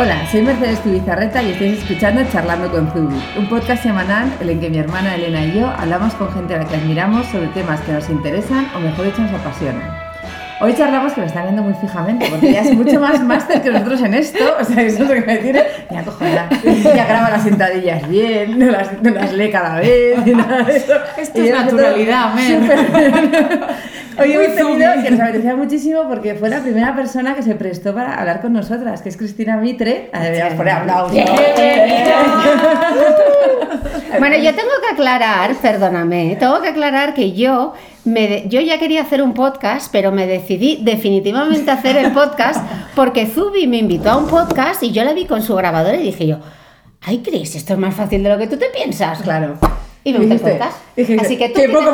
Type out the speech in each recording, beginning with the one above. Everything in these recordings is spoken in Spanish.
Hola, soy Mercedes Tubizarreta y estáis escuchando Charlando con Zubi, un podcast semanal en el que mi hermana Elena y yo hablamos con gente a la que admiramos sobre temas que nos interesan o mejor dicho nos apasionan. Hoy charlamos que me están viendo muy fijamente, porque ella es mucho más máster que nosotros en esto. O sea, eso es lo que me tiene. Ya cojones, ya graba las sentadillas bien, no las, no las lee cada vez, ni nada de eso. Esto Y es naturalidad, men. Hoy Muy tenido que nos apetecía muchísimo porque fue la primera persona que se prestó para hablar con nosotras, que es Cristina Mitre. Ah, Deberíamos poner aplausos. Bueno, yo tengo que aclarar, perdóname, tengo que aclarar que yo, me yo ya quería hacer un podcast, pero me decidí definitivamente hacer el podcast porque Zubi me invitó a un podcast y yo la vi con su grabadora y dije yo, ay Cris, esto es más fácil de lo que tú te piensas. Claro. Y me Dijiste- cuentas. dijiste, Así que tú qué tienes- poco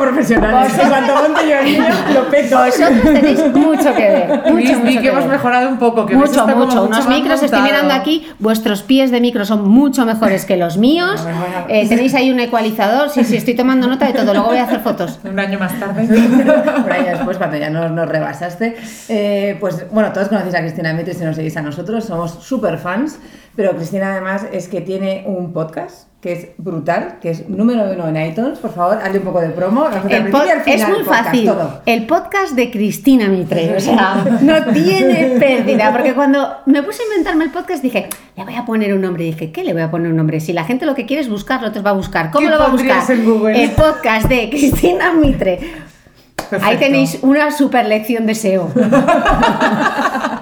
Cuanto monte yo niño, lo peto. Vosotros tenéis mucho que ver. Mucho, mucho que que hemos ver. mejorado un poco. Que Mucho, mucho. Unos micros, estoy mirando aquí, vuestros pies de micro son mucho mejores que los míos. Bueno. Eh, tenéis ahí un ecualizador, sí, sí, estoy tomando nota de todo, luego voy a hacer fotos. Un año más tarde. Por ahí después, cuando ya nos, nos rebasaste. Eh, pues bueno, todos conocéis a Cristina Mitre si nos seguís a nosotros, somos súper fans, pero Cristina además es que tiene un podcast que es brutal, que es número uno en iTunes. Por favor, hazle un poco de promo. El pod- al final, es muy podcast, fácil. todo. El podcast de Cristina Mitre, o sea, no tiene pérdida. Porque cuando me puse a inventarme el podcast dije, le voy a poner un nombre. Y dije, ¿qué le voy a poner un nombre? Si la gente lo que quiere es buscarlo, entonces va a buscar. ¿Cómo ¿Qué lo va a buscar? en Google? El podcast de Cristina Mitre. Ahí tenéis una super lección de SEO.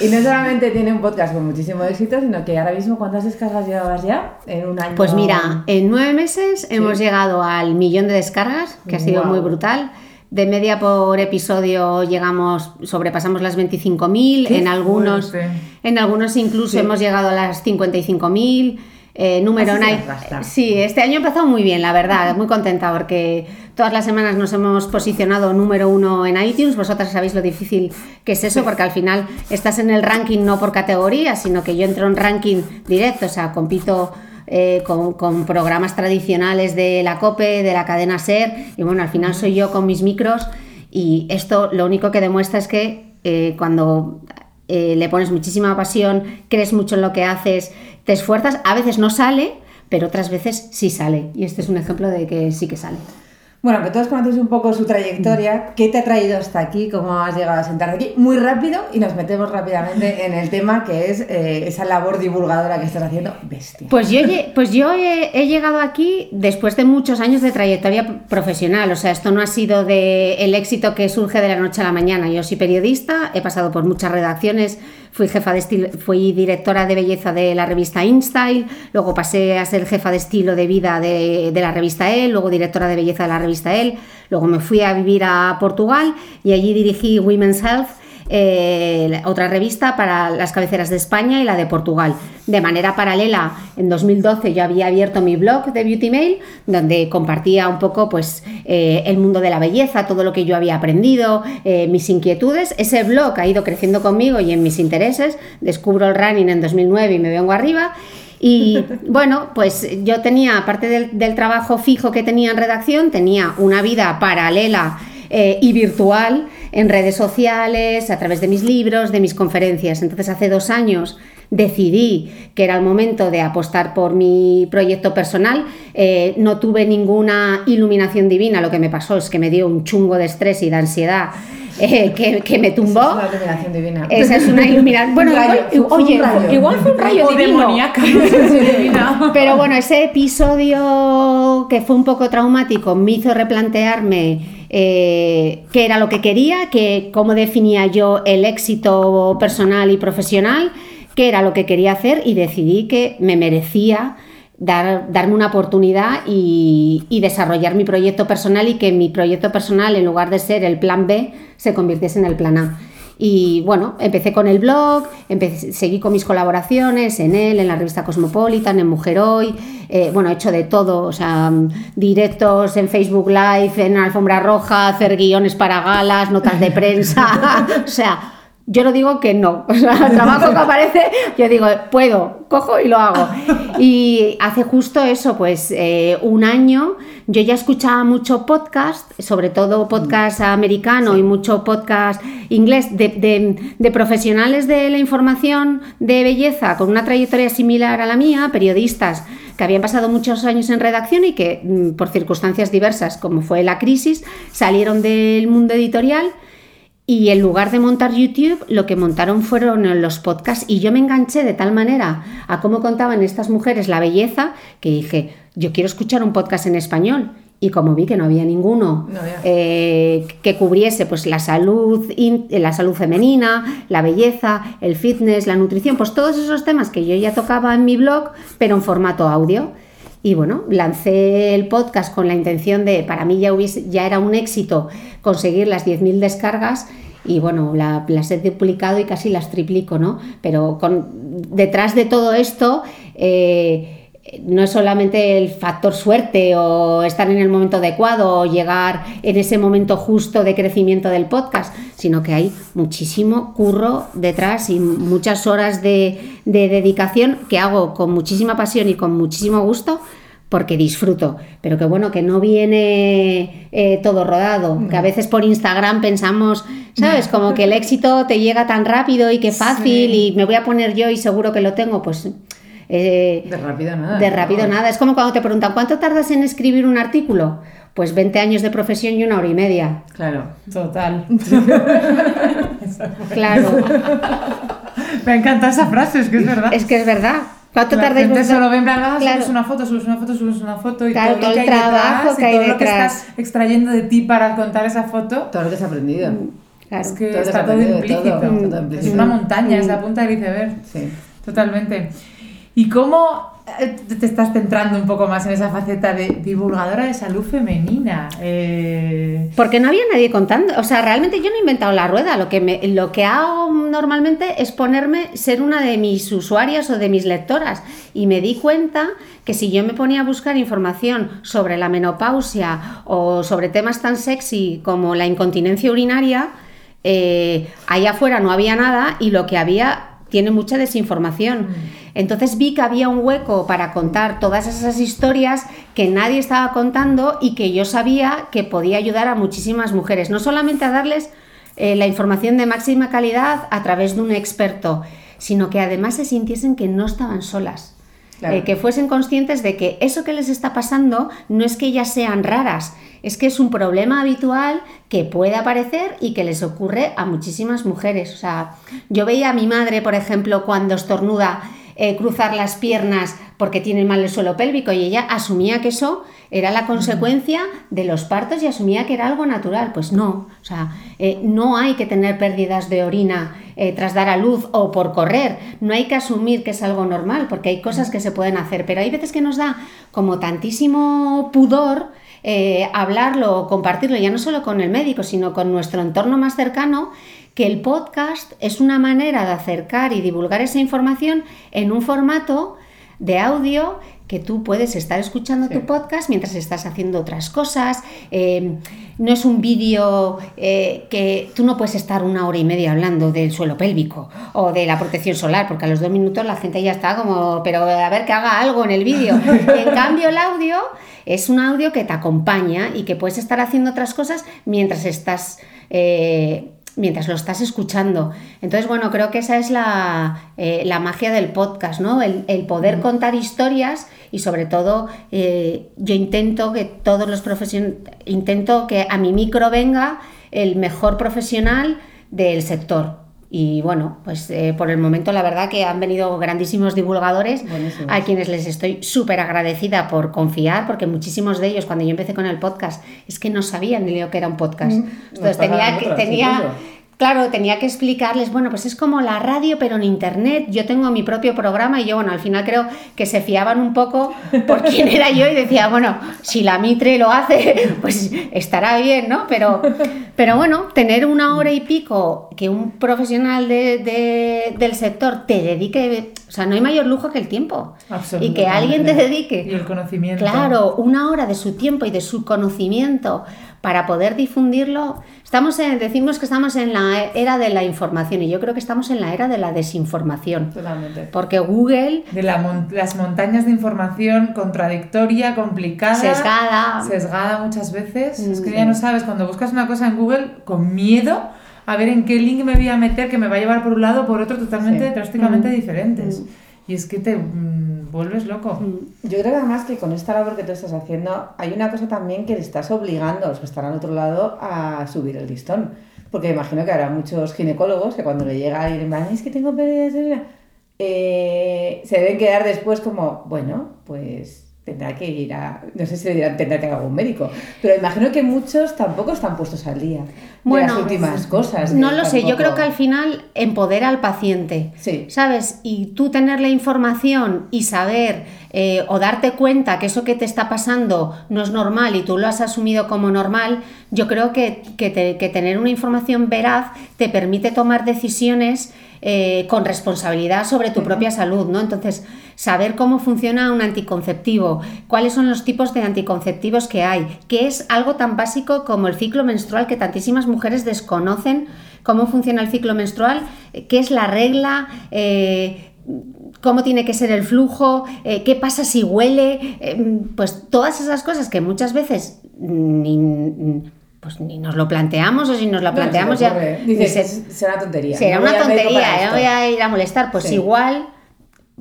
Y no solamente tiene un podcast con muchísimo éxito, sino que ahora mismo, ¿cuántas descargas llevabas ya? En un año. Pues mira, en nueve meses hemos llegado al millón de descargas, que ha sido Guau. muy brutal. De media por episodio llegamos, sobrepasamos las 25.000, Qué en algunos, fuerte. en algunos incluso Sí. hemos llegado a las 55.000. Eh, número gasta. Sí, este año ha empezado muy bien, la verdad, muy contenta porque todas las semanas nos hemos posicionado número uno en iTunes. Vosotras sabéis lo difícil que es eso, porque al final estás en el ranking no por categoría, sino que yo entro en ranking directo, o sea, compito eh, con, con programas tradicionales de la COPE, de la cadena SER, y bueno, al final soy yo con mis micros y esto lo único que demuestra es que eh, cuando eh, le pones muchísima pasión, crees mucho en lo que haces, te esfuerzas, a veces no sale, pero otras veces sí sale. Y este es un ejemplo de que sí que sale. Bueno, que todos conocéis un poco su trayectoria, qué te ha traído hasta aquí, cómo has llegado a sentarte aquí, muy rápido y nos metemos rápidamente en el tema que es eh, esa labor divulgadora que estás haciendo, bestia. Pues yo, pues yo he, he llegado aquí después de muchos años de trayectoria profesional. O sea, esto no ha sido de el éxito que surge de la noche a la mañana. Yo soy periodista, he pasado por muchas redacciones, fui jefa de estilo, fui directora de belleza de la revista InStyle, luego pasé a ser jefa de estilo de vida de, de la revista Elle, luego directora de belleza de la revista Elle, luego me fui a vivir a Portugal y allí dirigí Women's Health eh, otra revista para las cabeceras de España y la de Portugal. De manera paralela, en 2012 yo había abierto mi blog de Beauty Mail, donde compartía un poco pues, eh, el mundo de la belleza, todo lo que yo había aprendido, eh, mis inquietudes. Ese blog ha ido creciendo conmigo y en mis intereses. Descubro el running en 2009 y me vengo arriba. Y bueno, pues yo tenía, aparte del, del trabajo fijo que tenía en redacción, tenía una vida paralela eh, y virtual en redes sociales, a través de mis libros, de mis conferencias. Entonces hace dos años decidí que era el momento de apostar por mi proyecto personal. Eh, no tuve ninguna iluminación divina, lo que me pasó es que me dio un chungo de estrés y de ansiedad eh, que, que me tumbó. Es una iluminación divina. Esa es una iluminación. Bueno, Un rayo, igual, fue un oye, rayo. igual fue un rayo O divino. divina. Pero bueno, ese episodio que fue un poco traumático me hizo replantearme eh, qué era lo que quería, que, cómo definía yo el éxito personal y profesional, qué era lo que quería hacer y decidí que me merecía dar, darme una oportunidad y, y desarrollar mi proyecto personal y que mi proyecto personal, en lugar de ser el plan B, se convirtiese en el plan A. Y bueno, empecé con el blog, empecé, seguí con mis colaboraciones en él, en la revista Cosmopolitan, en Mujer Hoy. eh, bueno, he hecho de todo, o sea, directos en Facebook Live, en Alfombra Roja, hacer guiones para galas, notas de prensa, o sea, yo no digo que no. O sea, el trabajo que aparece, yo digo, puedo, cojo y lo hago. Y hace justo eso, pues eh, un año, yo ya escuchaba mucho podcast, sobre todo podcast americano y mucho podcast inglés, de, de- de profesionales de la información de belleza con una trayectoria similar a la mía, periodistas que habían pasado muchos años en redacción y que mm, por circunstancias diversas, como fue la crisis, salieron del mundo editorial y en lugar de montar YouTube, lo que montaron fueron los podcasts y yo me enganché de tal manera a cómo contaban estas mujeres la belleza que dije, yo quiero escuchar un podcast en español. Y como vi que no había ninguno No eh, que cubriese pues, la, salud, la salud femenina, la belleza, el fitness, la nutrición, pues todos esos temas que yo ya tocaba en mi blog, pero en formato audio. Y bueno, lancé el podcast con la intención de, para mí ya, hubiese, ya era un éxito conseguir las 10.000 descargas y bueno, la- las he duplicado y casi las triplico, ¿no? Pero con, detrás de todo esto eh, no es solamente el factor suerte o estar en el momento adecuado o llegar en ese momento justo de crecimiento del podcast, sino que hay muchísimo curro detrás y muchas horas de, de dedicación que hago con muchísima pasión y con muchísimo gusto porque disfruto, pero que bueno, que no viene eh, todo rodado, que a veces por Instagram pensamos, ¿sabes? Como que el éxito te llega tan rápido y que fácil y me voy a poner yo y seguro que lo tengo, pues... eh, De rápido nada. de rápido ¿no? nada. Es como cuando te preguntan, ¿cuánto tardas en escribir un artículo? Pues 20 años de profesión y una hora y media. Claro. Total. Claro, Me encanta esa frase, es que es verdad. es que es verdad. ¿Cuánto la tardáis gente solo ve en plan, ah, Claro. subes una foto, subes una foto, subes una foto y Claro, todo, todo el que hay trabajo detrás, que y hay todo lo que detrás. estás extrayendo de ti para contar esa foto. Todo lo que has aprendido. Claro. Es que Todo está todo implícito. todo, todo Es implícito. una montaña, Mm. es la punta del iceberg. Sí. Totalmente. ¿Y cómo eh, te estás centrando un poco más en esa faceta de divulgadora de salud femenina? Eh, Porque no había nadie contando. O sea, realmente yo no he inventado la rueda. Lo que, me, lo que hago normalmente es ponerme, ser una de mis usuarias o de mis lectoras. Y me di cuenta que si yo me ponía a buscar información sobre la menopausia o sobre temas tan sexy como la incontinencia urinaria, eh, allá afuera no había nada y lo que había tiene mucha desinformación. Entonces vi que había un hueco para contar todas esas historias que nadie estaba contando y que yo sabía que podía ayudar a muchísimas mujeres, no solamente a darles eh, la información de máxima calidad a través de un experto, sino que además se sintiesen que no estaban solas. Claro. Eh, que fuesen conscientes de que eso que les está pasando no es que ellas sean raras, es que es un problema habitual que puede aparecer y que les ocurre a muchísimas mujeres. O sea, yo veía a mi madre, por ejemplo, cuando estornuda, eh, cruzar las piernas porque tiene mal el suelo pélvico y ella asumía que eso era la consecuencia de los partos y asumía que era algo natural. Pues no, o sea, eh, no hay que tener pérdidas de orina eh, tras dar a luz o por correr. No hay que asumir que es algo normal porque hay cosas que se pueden hacer, pero hay veces que nos da como tantísimo pudor eh, hablarlo o compartirlo, ya no solo con el médico, sino con nuestro entorno más cercano, que el podcast es una manera de acercar y divulgar esa información en un formato de audio que tú puedes estar escuchando Sí. tu podcast mientras estás haciendo otras cosas. eh, no es un vídeo eh, que tú no puedes estar una hora y media hablando del suelo pélvico o de la protección solar, porque a los dos minutos la gente ya está como, pero a ver que haga algo en el vídeo. en cambio, el audio es un audio que te acompaña y que puedes estar haciendo otras cosas mientras estás... eh, mientras lo estás escuchando. Entonces, bueno, creo que esa es la, eh, la magia del podcast, ¿no? El, el poder contar historias y sobre todo eh, yo intento que todos los profesionales, intento que a mi micro venga el mejor profesional del sector. Y bueno, pues eh, por el momento la verdad que han venido grandísimos divulgadores a quienes les estoy súper agradecida por confiar, porque muchísimos de ellos cuando yo empecé con el podcast es que no sabían ni lo que era un podcast. Entonces pasa a tenía que, tenía. Claro, tenía que explicarles, bueno, pues es como la radio pero en internet, yo tengo mi propio programa y yo, bueno, al final creo que se fiaban un poco por quién era yo y decía, bueno, si la Mitre lo hace, pues estará bien, ¿no? Pero, pero bueno, tener una hora y pico que un profesional de- de- del sector te dedique, o sea, no hay mayor lujo que el tiempo. Y que alguien te dedique Y el conocimiento. Claro, una hora de su tiempo y de su conocimiento para poder difundirlo, estamos en- decimos que estamos en la era de la información y yo creo que estamos en la era de la desinformación. Totalmente. Porque Google, De la mon- las montañas de información contradictoria, complicada. sesgada, Sesgada muchas veces. es que Mm, ya no sabes, cuando buscas una cosa en Google, con miedo a ver en qué link me voy a meter que me va a llevar por un lado o por otro totalmente, Sí. drásticamente Mm. diferentes. Y es que te mm, vuelves loco. Yo creo que además que con esta labor que tú estás haciendo, hay una cosa también que le estás obligando a los que están al otro lado a subir el listón. Porque imagino que habrá muchos ginecólogos que cuando le llega alguien es que tengo pérdidas, etcétera", eh, se deben quedar después como, bueno, pues tendrá que ir a, no sé si dirán, tendrá que ir a algún médico, pero imagino que muchos tampoco están puestos al día de Bueno, las últimas cosas. no lo sé, yo creo que al final empodera al paciente. Sí. ¿Sabes? Y tú tener la información y saber eh, o darte cuenta que eso que te está pasando no es normal y tú lo has asumido como normal, yo creo que, que te- que tener una información veraz te permite tomar decisiones eh, con responsabilidad sobre tu propia salud, ¿no? Entonces, saber cómo funciona un anticonceptivo, cuáles son los tipos de anticonceptivos que hay, que es algo tan básico como el ciclo menstrual que tantísimas mujeres desconocen cómo funciona el ciclo menstrual, eh, qué es la regla, eh, cómo tiene que ser el flujo, eh, qué pasa si huele, pues todas esas cosas que muchas veces ni, pues ni nos lo planteamos o si nos lo planteamos ya Dices, se- "Es- será una tontería. será no una tontería, ya esto". voy a ir a molestar, pues Sí. igual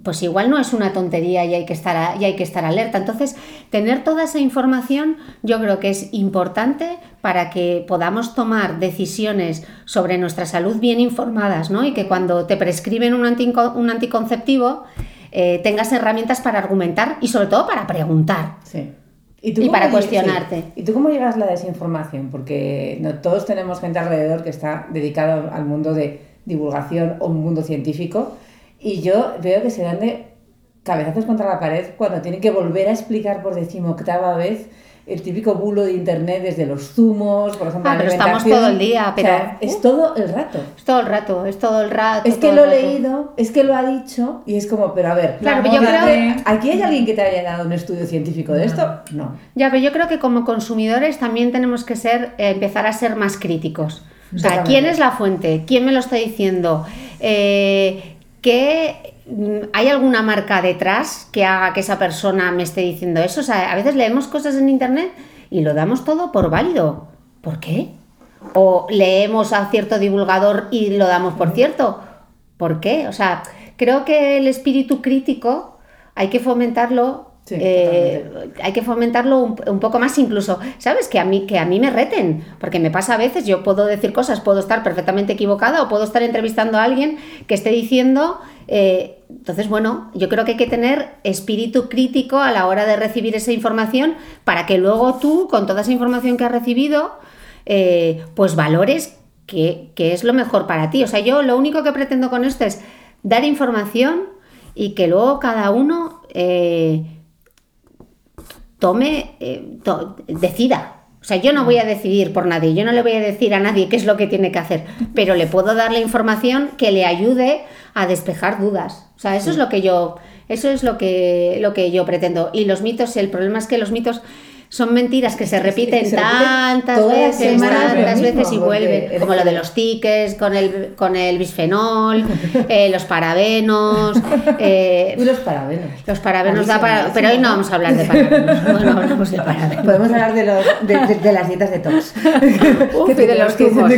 pues igual no es una tontería y hay que estar a- y hay que estar alerta. Entonces, tener toda esa información yo creo que es importante para que podamos tomar decisiones sobre nuestra salud bien informadas, ¿no? Y que cuando te prescriben un, antico- un anticonceptivo eh, tengas herramientas para argumentar y sobre todo para preguntar. Sí. ¿Y, tú Y para cuestionarte. sí. ¿Y tú cómo llevas la desinformación? Porque no todos tenemos gente alrededor que está dedicado al mundo de divulgación o un mundo científico y yo veo que se dan de cabezazos contra la pared cuando tienen que volver a explicar por decimoctava vez el típico bulo de internet desde los zumos, por ejemplo, Ah, pero estamos todo el día, O sea, pero- es todo el rato. Es todo el rato, es todo el rato. Es que lo he leído, es que lo ha dicho y es como, pero a ver, Claro, la pero yo creo- ¿aquí hay alguien que te haya dado un estudio científico de esto? No. Ya, pero yo creo que como consumidores también tenemos que ser, eh, empezar a ser más críticos. O sea. ¿quién es la fuente? ¿Quién me lo está diciendo? Eh, ¿qué- ¿Hay alguna marca detrás que haga que esa persona me esté diciendo eso? O sea, a veces leemos cosas en internet y lo damos todo por válido. ¿Por qué? O leemos a cierto divulgador y lo damos por cierto. ¿Por qué? O sea, creo que el espíritu crítico hay que fomentarlo. Sí, eh, hay que fomentarlo un, un poco más incluso, ¿sabes? Que a, mí, que a mí me reten, porque me pasa a veces, yo puedo decir cosas, puedo estar perfectamente equivocada o puedo estar entrevistando a alguien que esté diciendo... eh, entonces, bueno, yo creo que hay que tener espíritu crítico a la hora de recibir esa información para que luego tú, con toda esa información que has recibido, eh, pues valores qué, qué es lo mejor para ti. O sea, yo lo único que pretendo con esto es dar información y que luego cada uno eh, tome, eh, to- decida. O sea, yo no voy a decidir por nadie, yo no le voy a decir a nadie qué es lo que tiene que hacer, pero le puedo dar la información que le ayude a despejar dudas. O sea, eso es lo que yo, eso es lo que, lo que yo pretendo. Y los mitos, el problema es que los mitos son mentiras que se repiten se tantas veces, tantas mismo, veces y vuelven, como lo de los tickets, con el, con el bisfenol, eh, los parabenos, eh, Y los parabenos. los parabenos da para... Pero hoy no vamos a hablar de parabenos. Hablamos de parabenos. Podemos hablar de, los, de, de- de las dietas de tox. Uf, y de los zumos.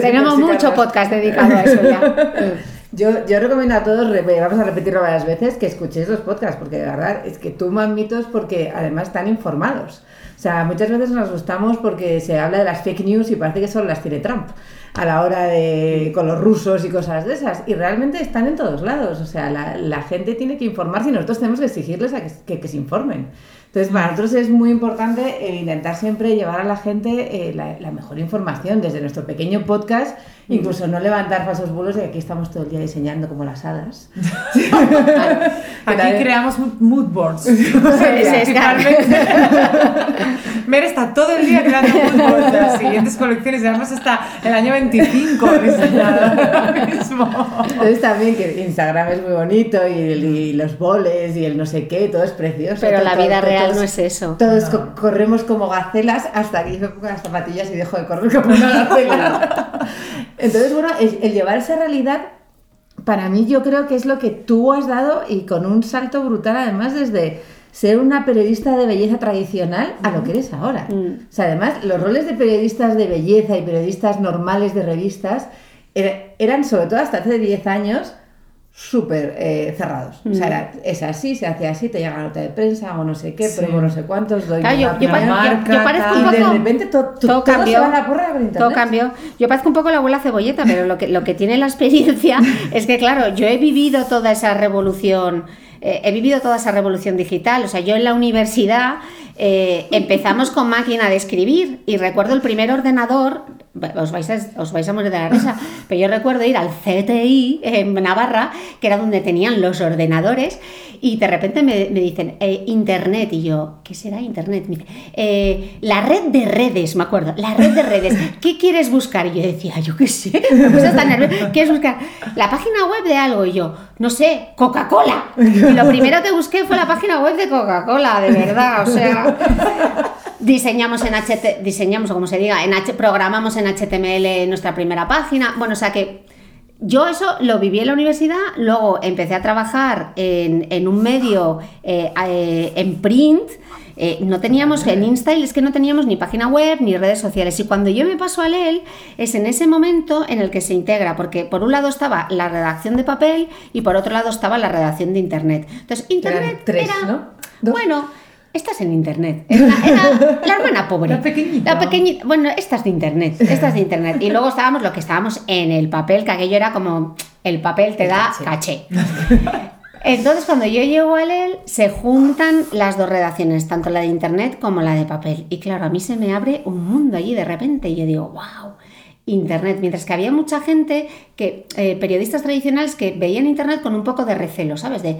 Tenemos mucho podcast dedicado a eso ya. Yo, yo recomiendo a todos, vamos a repetirlo varias veces, que escuchéis los podcasts, porque de verdad es que tuman mitos porque además están informados. O sea, muchas veces nos gustamos porque se habla de las fake news y parece que solo las tiene Trump a la hora de con los rusos y cosas de esas. Y realmente están en todos lados. O sea, la, la gente tiene que informarse y nosotros tenemos que exigirles a que- que se informen. Entonces, para nosotros es muy importante eh, intentar siempre llevar a la gente eh, la, la mejor información desde nuestro pequeño podcast, incluso no levantar falsos bulos de que aquí estamos todo el día diseñando como las hadas. Aquí también- creamos mood- boards. Mer está todo el día creando mood boards así. siguientes colecciones, además hasta el año 25 ahora mismo. Entonces también que Instagram es muy bonito y, el- y los boles y el no sé qué, todo es precioso. Pero todo- la vida todo- real todos- no es eso. Todos co- corremos como gacelas hasta que yo me pongo las zapatillas y dejo de correr como una gacela. Entonces, bueno, el, el llevar esa realidad, para mí yo creo que es lo que tú has dado y con un salto brutal además desde ser una periodista de belleza tradicional a lo que eres ahora. Mm. O sea, además, los roles de periodistas de belleza y periodistas normales de revistas era- eran, sobre todo hasta hace 10 años, súper eh, cerrados. O sea, Mm. era- es así, se hace así, te llega la nota de prensa o no sé qué, pruebo no sé cuántos, doy Claro, yo- yo marca, yo parezco un y de poco- repente to- to- todo todo, cambió. la porra. Todo cambió. Yo parezco un poco la abuela cebolleta, pero lo que, lo que tiene la experiencia es que, claro, yo he vivido toda esa revolución, eh, he vivido toda esa revolución digital. O sea, yo en la universidad eh, empezamos con máquina de escribir y recuerdo el primer ordenador, os vais, a, os vais a morir de la risa, pero yo recuerdo ir al CTI en Navarra, que era donde tenían los ordenadores, y de repente me, me dicen, eh, Internet, y yo, ¿qué será Internet? Me dice, "Eh, la red de redes, me acuerdo, la red de redes, ¿qué quieres buscar? Y yo decía, yo qué sé, me puse hasta nerviosa, ¿quieres buscar la página web de algo? Y yo, no sé, Coca-Cola. Y lo primero que busqué fue la página web de Coca-Cola, de verdad, o sea... Diseñamos en HT, diseñamos como se diga, en H, programamos en HTML nuestra primera página. Bueno, o sea que yo eso lo viví en la universidad, luego empecé a trabajar en, en un medio eh, eh, en print. eh, no teníamos en InStyle, es que no teníamos ni página web ni redes sociales. Y cuando yo me paso a LEL, es en ese momento en el que se integra, porque por un lado estaba la redacción de papel y por otro lado estaba la redacción de internet. Entonces, internet Eran tres, era. ¿no? Dos. Bueno, estás en internet. Era, era la hermana pobre. La pequeñita. La pequeñita. Bueno, esta es de internet. Esta es de internet. Y luego estábamos lo que estábamos en el papel, que aquello era como el papel te El da caché. Entonces, cuando yo llego a él, se juntan las dos redacciones, tanto la de internet como la de papel. Y claro, a mí se me abre un mundo allí de repente. Y yo digo, wow, internet. Mientras que había mucha gente, que eh, periodistas tradicionales, que veían internet con un poco de recelo, ¿sabes? De,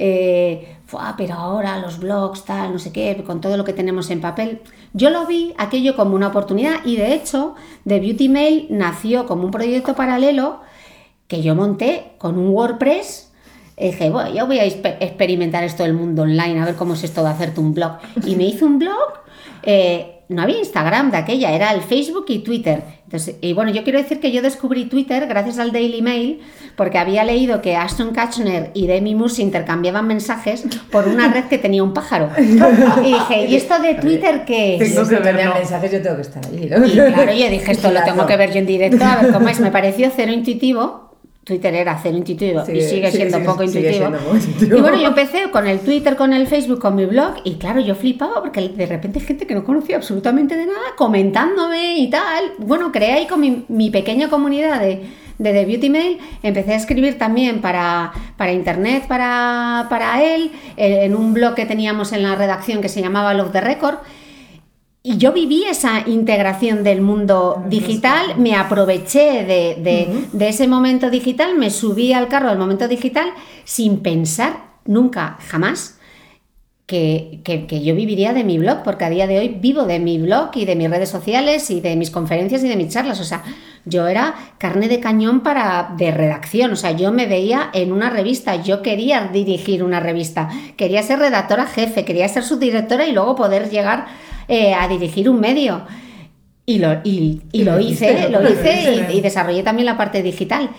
eh, "Fua, pero ahora los blogs, tal, no sé qué, con todo lo que tenemos en papel. Yo lo vi aquello como una oportunidad y de hecho, The Beauty Mail nació como un proyecto paralelo que yo monté con un WordPress. Y dije, bueno, yo voy a exper- experimentar esto del mundo online, a ver cómo es esto de hacerte un blog. Y me hice un blog. eh, no había Instagram de aquella, era el Facebook y Twitter. Entonces, y bueno, yo quiero decir que yo descubrí Twitter gracias al Daily Mail, porque había leído que Ashton Kutcher y Demi Moore se intercambiaban mensajes por una red que tenía un pájaro. Y dije, ¿y esto de Twitter qué es? Tengo que verlo. mensajes, yo tengo que estar allí, ¿no? Y claro, yo dije, esto lo tengo que ver yo en directo, a ver cómo es. Me pareció cero intuitivo. Twitter era cero intuitivo y Sigue- siendo poco intuitivo. siendo. Y bueno, yo empecé con el Twitter, con el Facebook, con mi blog y claro, yo flipaba porque de repente gente que no conocía absolutamente de nada comentándome y tal. Bueno, creé ahí con mi, mi pequeña comunidad de, de The Beauty Mail. Empecé a escribir también para, para internet, para, para él, eh, en un blog que teníamos en la redacción que se llamaba Log the Record. Y yo viví esa integración del mundo digital, me aproveché de, de- de ese momento digital, me subí al carro del momento digital sin pensar nunca, jamás, que, que- que yo viviría de mi blog, porque a día de hoy vivo de mi blog y de mis redes sociales y de mis conferencias y de mis charlas. O sea, yo era carne de cañón para de redacción. O sea, yo me veía en una revista, yo quería dirigir una revista, quería ser redactora jefe, quería ser subdirectora y luego poder llegar eh, a dirigir un medio. Y lo, y, lo hice, lo hice y, y desarrollé también la parte digital.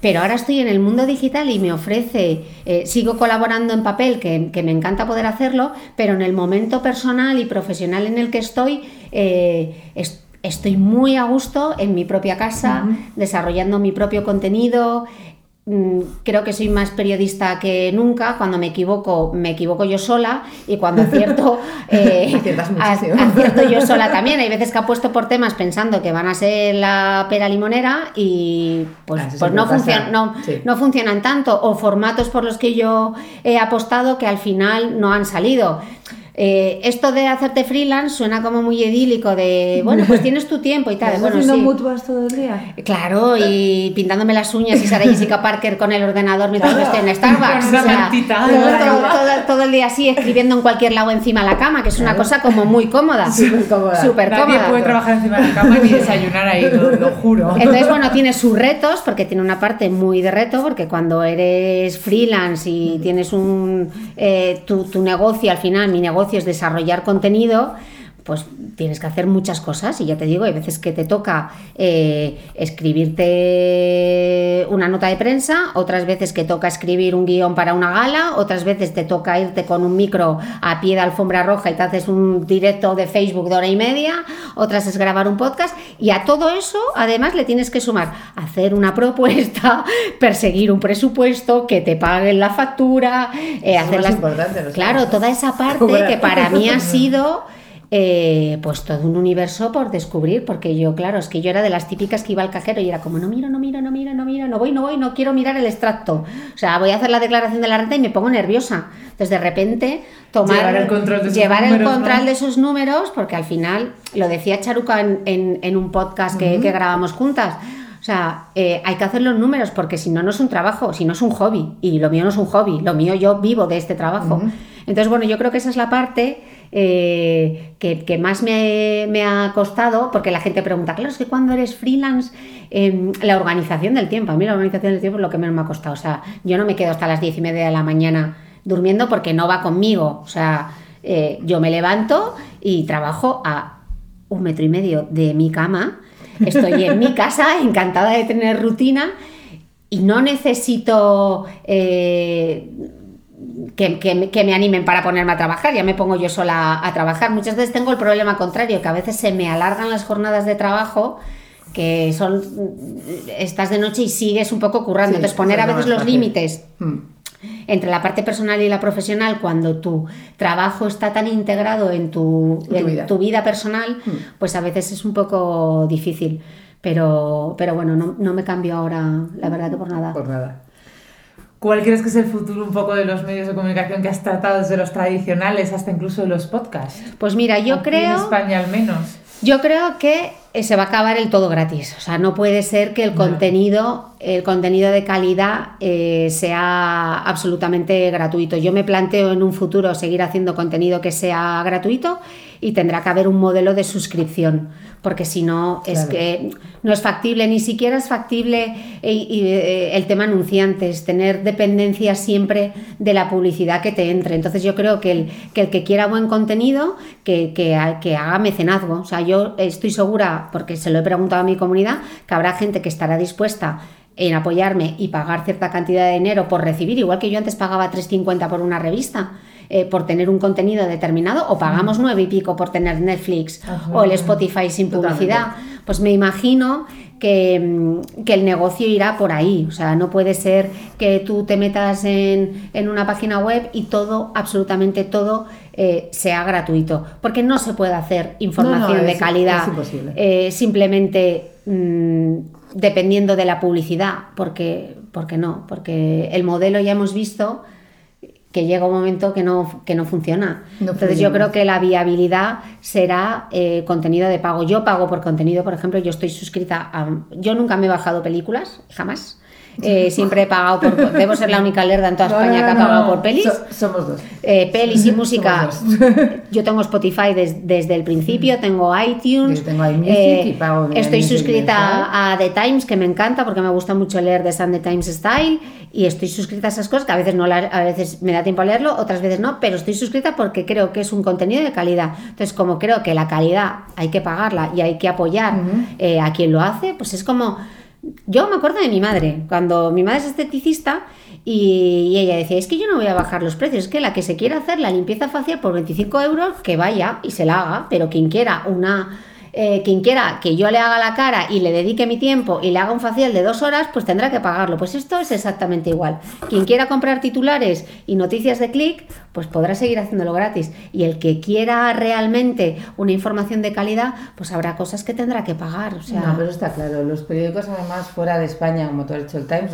Pero ahora estoy en el mundo digital y me ofrece, eh, sigo colaborando en papel, que, que me encanta poder hacerlo, pero en el momento personal y profesional en el que estoy, eh, es- estoy muy a gusto en mi propia casa, desarrollando mi propio contenido. Mm, Creo que soy más periodista que nunca. Cuando me equivoco, me equivoco yo sola y cuando acierto, eh, acierto yo sola también. Hay veces que apuesto por temas pensando que van a ser la pera limonera y pues, Ah, pues no, funcion- no, Sí. no funcionan tanto o formatos por los que yo he apostado que al final no han salido. Eh, esto de hacerte freelance suena como muy idílico, de bueno, pues tienes tu tiempo y tal. ¿Estás Bueno, haciendo sí. mutuas todo el día? Claro, y pintándome las uñas y Sara Jessica Parker con el ordenador mientras yo estoy en Starbucks. Una o sea, todo- todo- todo el día así, escribiendo en cualquier lado encima de la cama, que es una cosa como muy cómoda. Súper cómoda. Súper Nadie cómoda. puede trabajar encima de la cama ni desayunar ahí, lo, lo juro. Entonces, bueno, tiene sus retos, porque tiene una parte muy de reto, porque cuando eres freelance y tienes un eh, tu, tu negocio, al final mi negocio es desarrollar contenido, pues tienes que hacer muchas cosas y ya te digo, hay veces que te toca eh, escribirte una nota de prensa, otras veces que toca escribir un guion para una gala, otras veces te toca irte con un micro a pie de alfombra roja y te haces un directo de Facebook de hora y media, otras es grabar un podcast y a todo eso además le tienes que sumar hacer una propuesta, perseguir un presupuesto, que te paguen la factura, eh, hacer las... Claro, toda esa parte que para mí ha sido eh, pues todo un universo por descubrir, porque yo, claro, es que yo era de las típicas que iba al cajero y era como, no miro, no miro, no miro, no miro, no voy, no voy, no quiero mirar el extracto. O sea, voy a hacer la declaración de la renta y me pongo nerviosa. Entonces, de repente, tomar, Llevar el control de esos llevar el números, control ¿no? de esos números, porque al final, lo decía Charuca en, en- en un podcast que, que grabamos juntas, o sea, eh, hay que hacer los números porque si no, no es un trabajo, si no es un hobby. Y lo mío no es un hobby, lo mío yo vivo de este trabajo. Entonces, bueno, yo creo que esa es la parte eh, que, que más me, me ha costado, porque la gente pregunta, claro, es que cuando eres freelance, eh, la organización del tiempo, a mí la organización del tiempo es lo que menos me ha costado. O sea, yo no me quedo hasta las diez y media de la mañana durmiendo porque no va conmigo. O sea, eh, yo me levanto y trabajo a un metro y medio de mi cama. Estoy en mi casa, encantada de tener rutina y no necesito eh, que, que me- que me animen para ponerme a trabajar, ya me pongo yo sola a trabajar. Muchas veces tengo el problema contrario, que a veces se me alargan las jornadas de trabajo que son estás de noche y sigues un poco currando. Sí, Entonces poner a veces los límites Mm. entre la parte personal y la profesional, cuando tu trabajo está tan integrado en tu, En tu en vida. tu vida personal, Mm. pues a veces es un poco difícil. Pero, pero bueno, no, no me cambio ahora, la verdad que por nada. Por nada. ¿Cuál crees que es el futuro un poco de los medios de comunicación que has tratado desde los tradicionales hasta incluso de los podcasts? Pues mira, yo Aquí En creo, España al menos. yo creo que eh, se va a acabar el todo gratis. O sea, no puede ser que el contenido, el contenido de calidad eh, sea absolutamente gratuito. Yo me planteo en un futuro seguir haciendo contenido que sea gratuito y tendrá que haber un modelo de suscripción, porque si no es que no es factible, ni siquiera es factible eh, y, eh, el tema anunciantes, tener dependencia siempre de la publicidad que te entre. Entonces yo creo que el que, el que quiera buen contenido, que, que, que haga mecenazgo. O sea, yo estoy segura, porque se lo he preguntado a mi comunidad, que habrá gente que estará dispuesta en apoyarme y pagar cierta cantidad de dinero por recibir, igual que yo antes pagaba 3,50 por una revista, eh, por tener un contenido determinado, o pagamos nueve y pico por tener Netflix Ajá. o el Spotify sin Totalmente. publicidad. Pues me imagino que, mm, que el negocio irá por ahí. O sea, no puede ser que tú te metas en, en una página web y todo, absolutamente todo, eh, sea gratuito. Porque no se puede hacer información No, no, de calidad eh, simplemente mm, dependiendo de la publicidad. Porque, porque no, porque el modelo ya hemos visto que llega un momento que no, que no funciona. No Entonces yo creo que la viabilidad será eh, contenido de pago. Yo pago por contenido, por ejemplo, yo estoy suscrita a... Yo nunca me he bajado películas, jamás. Eh, siempre he pagado por... Debo ser la única lerda en toda No, España no, que ha pagado por pelis. So- somos dos. Eh, pelis y música. Yo tengo Spotify des- desde el principio, tengo iTunes. Yo tengo eh, y pago Estoy suscrita a The Times, que me encanta porque me gusta mucho leer The Sunday Times Style. Y estoy suscrita a esas cosas que a veces, no la- a veces me da tiempo a leerlo, otras veces no, pero estoy suscrita porque creo que es un contenido de calidad. Entonces, como creo que la calidad hay que pagarla y hay que apoyar eh, a quien lo hace, pues es como. Yo me acuerdo de mi madre, cuando mi madre es esteticista y, ella decía, es que yo no voy a bajar los precios, es que la que se quiera hacer la limpieza facial por 25 euros, que vaya y se la haga, pero quien quiera una eh, quien quiera que yo le haga la cara y le dedique mi tiempo y le haga un facial de dos horas, pues tendrá que pagarlo. Pues esto es exactamente igual. Quien quiera comprar titulares y noticias de clic, pues podrá seguir haciéndolo gratis. Y el que quiera realmente una información de calidad, pues habrá cosas que tendrá que pagar. O sea... No, pero está claro. Los periódicos, además, fuera de España, como tú has dicho, el Times,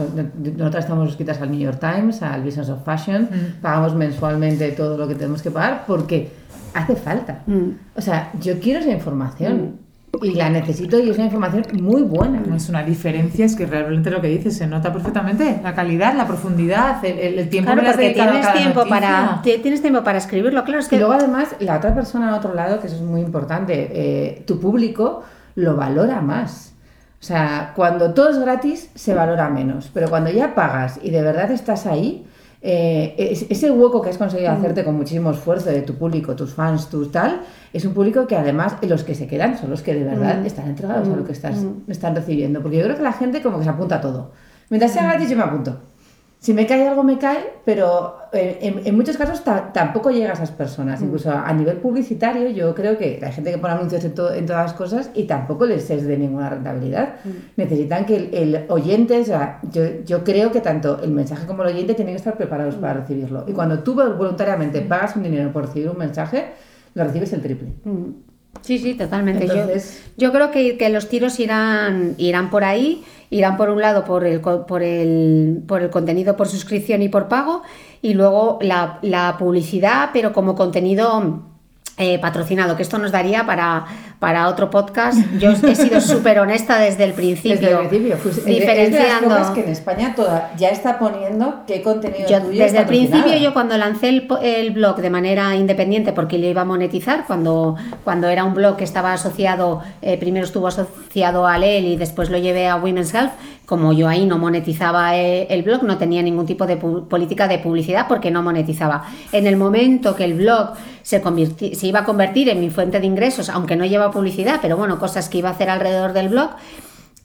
nosotras estamos suscritas al New York Times, al Business of Fashion, mm. pagamos mensualmente todo lo que tenemos que pagar porque hace falta. Mm. O sea, yo quiero esa información. Mm. Y la necesito y es una información muy buena. Es una diferencia, es que realmente lo que dices se nota perfectamente. La calidad, la profundidad, el, tiempo claro, que tienes tiempo para Tienes tiempo para escribirlo, claro. Es que... Y luego además, la otra persona al otro lado, que eso es muy importante, eh, tu público lo valora más. O sea, cuando todo es gratis, se valora menos. Pero cuando ya pagas y de verdad estás ahí, eh, ese hueco que has conseguido mm. hacerte con muchísimo esfuerzo de tu público, tus fans, tus tal, es un público que además los que se quedan son los que de verdad mm. están entregados a lo que estás, mm. están recibiendo. Porque yo creo que la gente como que se apunta a todo. Mientras sea gratis yo me apunto. Si me cae algo, me cae, pero eh, en, muchos casos tampoco llega a esas personas. Mm. Incluso a, nivel publicitario, yo creo que hay gente que pone anuncios en, todas las cosas y tampoco les es de ninguna rentabilidad. Mm. Necesitan que el, oyente, o sea, yo, yo, creo que tanto el mensaje como el oyente tienen que estar preparados para mm. recibirlo. Y cuando tú voluntariamente pagas un dinero por recibir un mensaje, lo recibes el triple. Sí, sí, totalmente. Yo, yo, creo que, que, los tiros irán, irán por ahí, irán por un lado por el, por el, por el contenido por suscripción y por pago, y luego la, publicidad, pero como contenido eh, patrocinado, que esto nos daría para, para otro podcast. Yo he sido súper honesta desde el principio. Desde el principio, pues, diferenciando. Es que en España toda, ya está poniendo qué contenido yo, Desde el principio, yo cuando lancé el, el, blog de manera independiente, porque lo iba a monetizar, cuando, cuando era un blog que estaba asociado, eh, primero estuvo asociado a LEL y después lo llevé a Women's Health, como yo ahí no monetizaba eh, el blog, no tenía ningún tipo de política de publicidad porque no monetizaba. En el momento que el blog se, se iba a convertir en mi fuente de ingresos, aunque no lleva publicidad, pero bueno, cosas que iba a hacer alrededor del blog,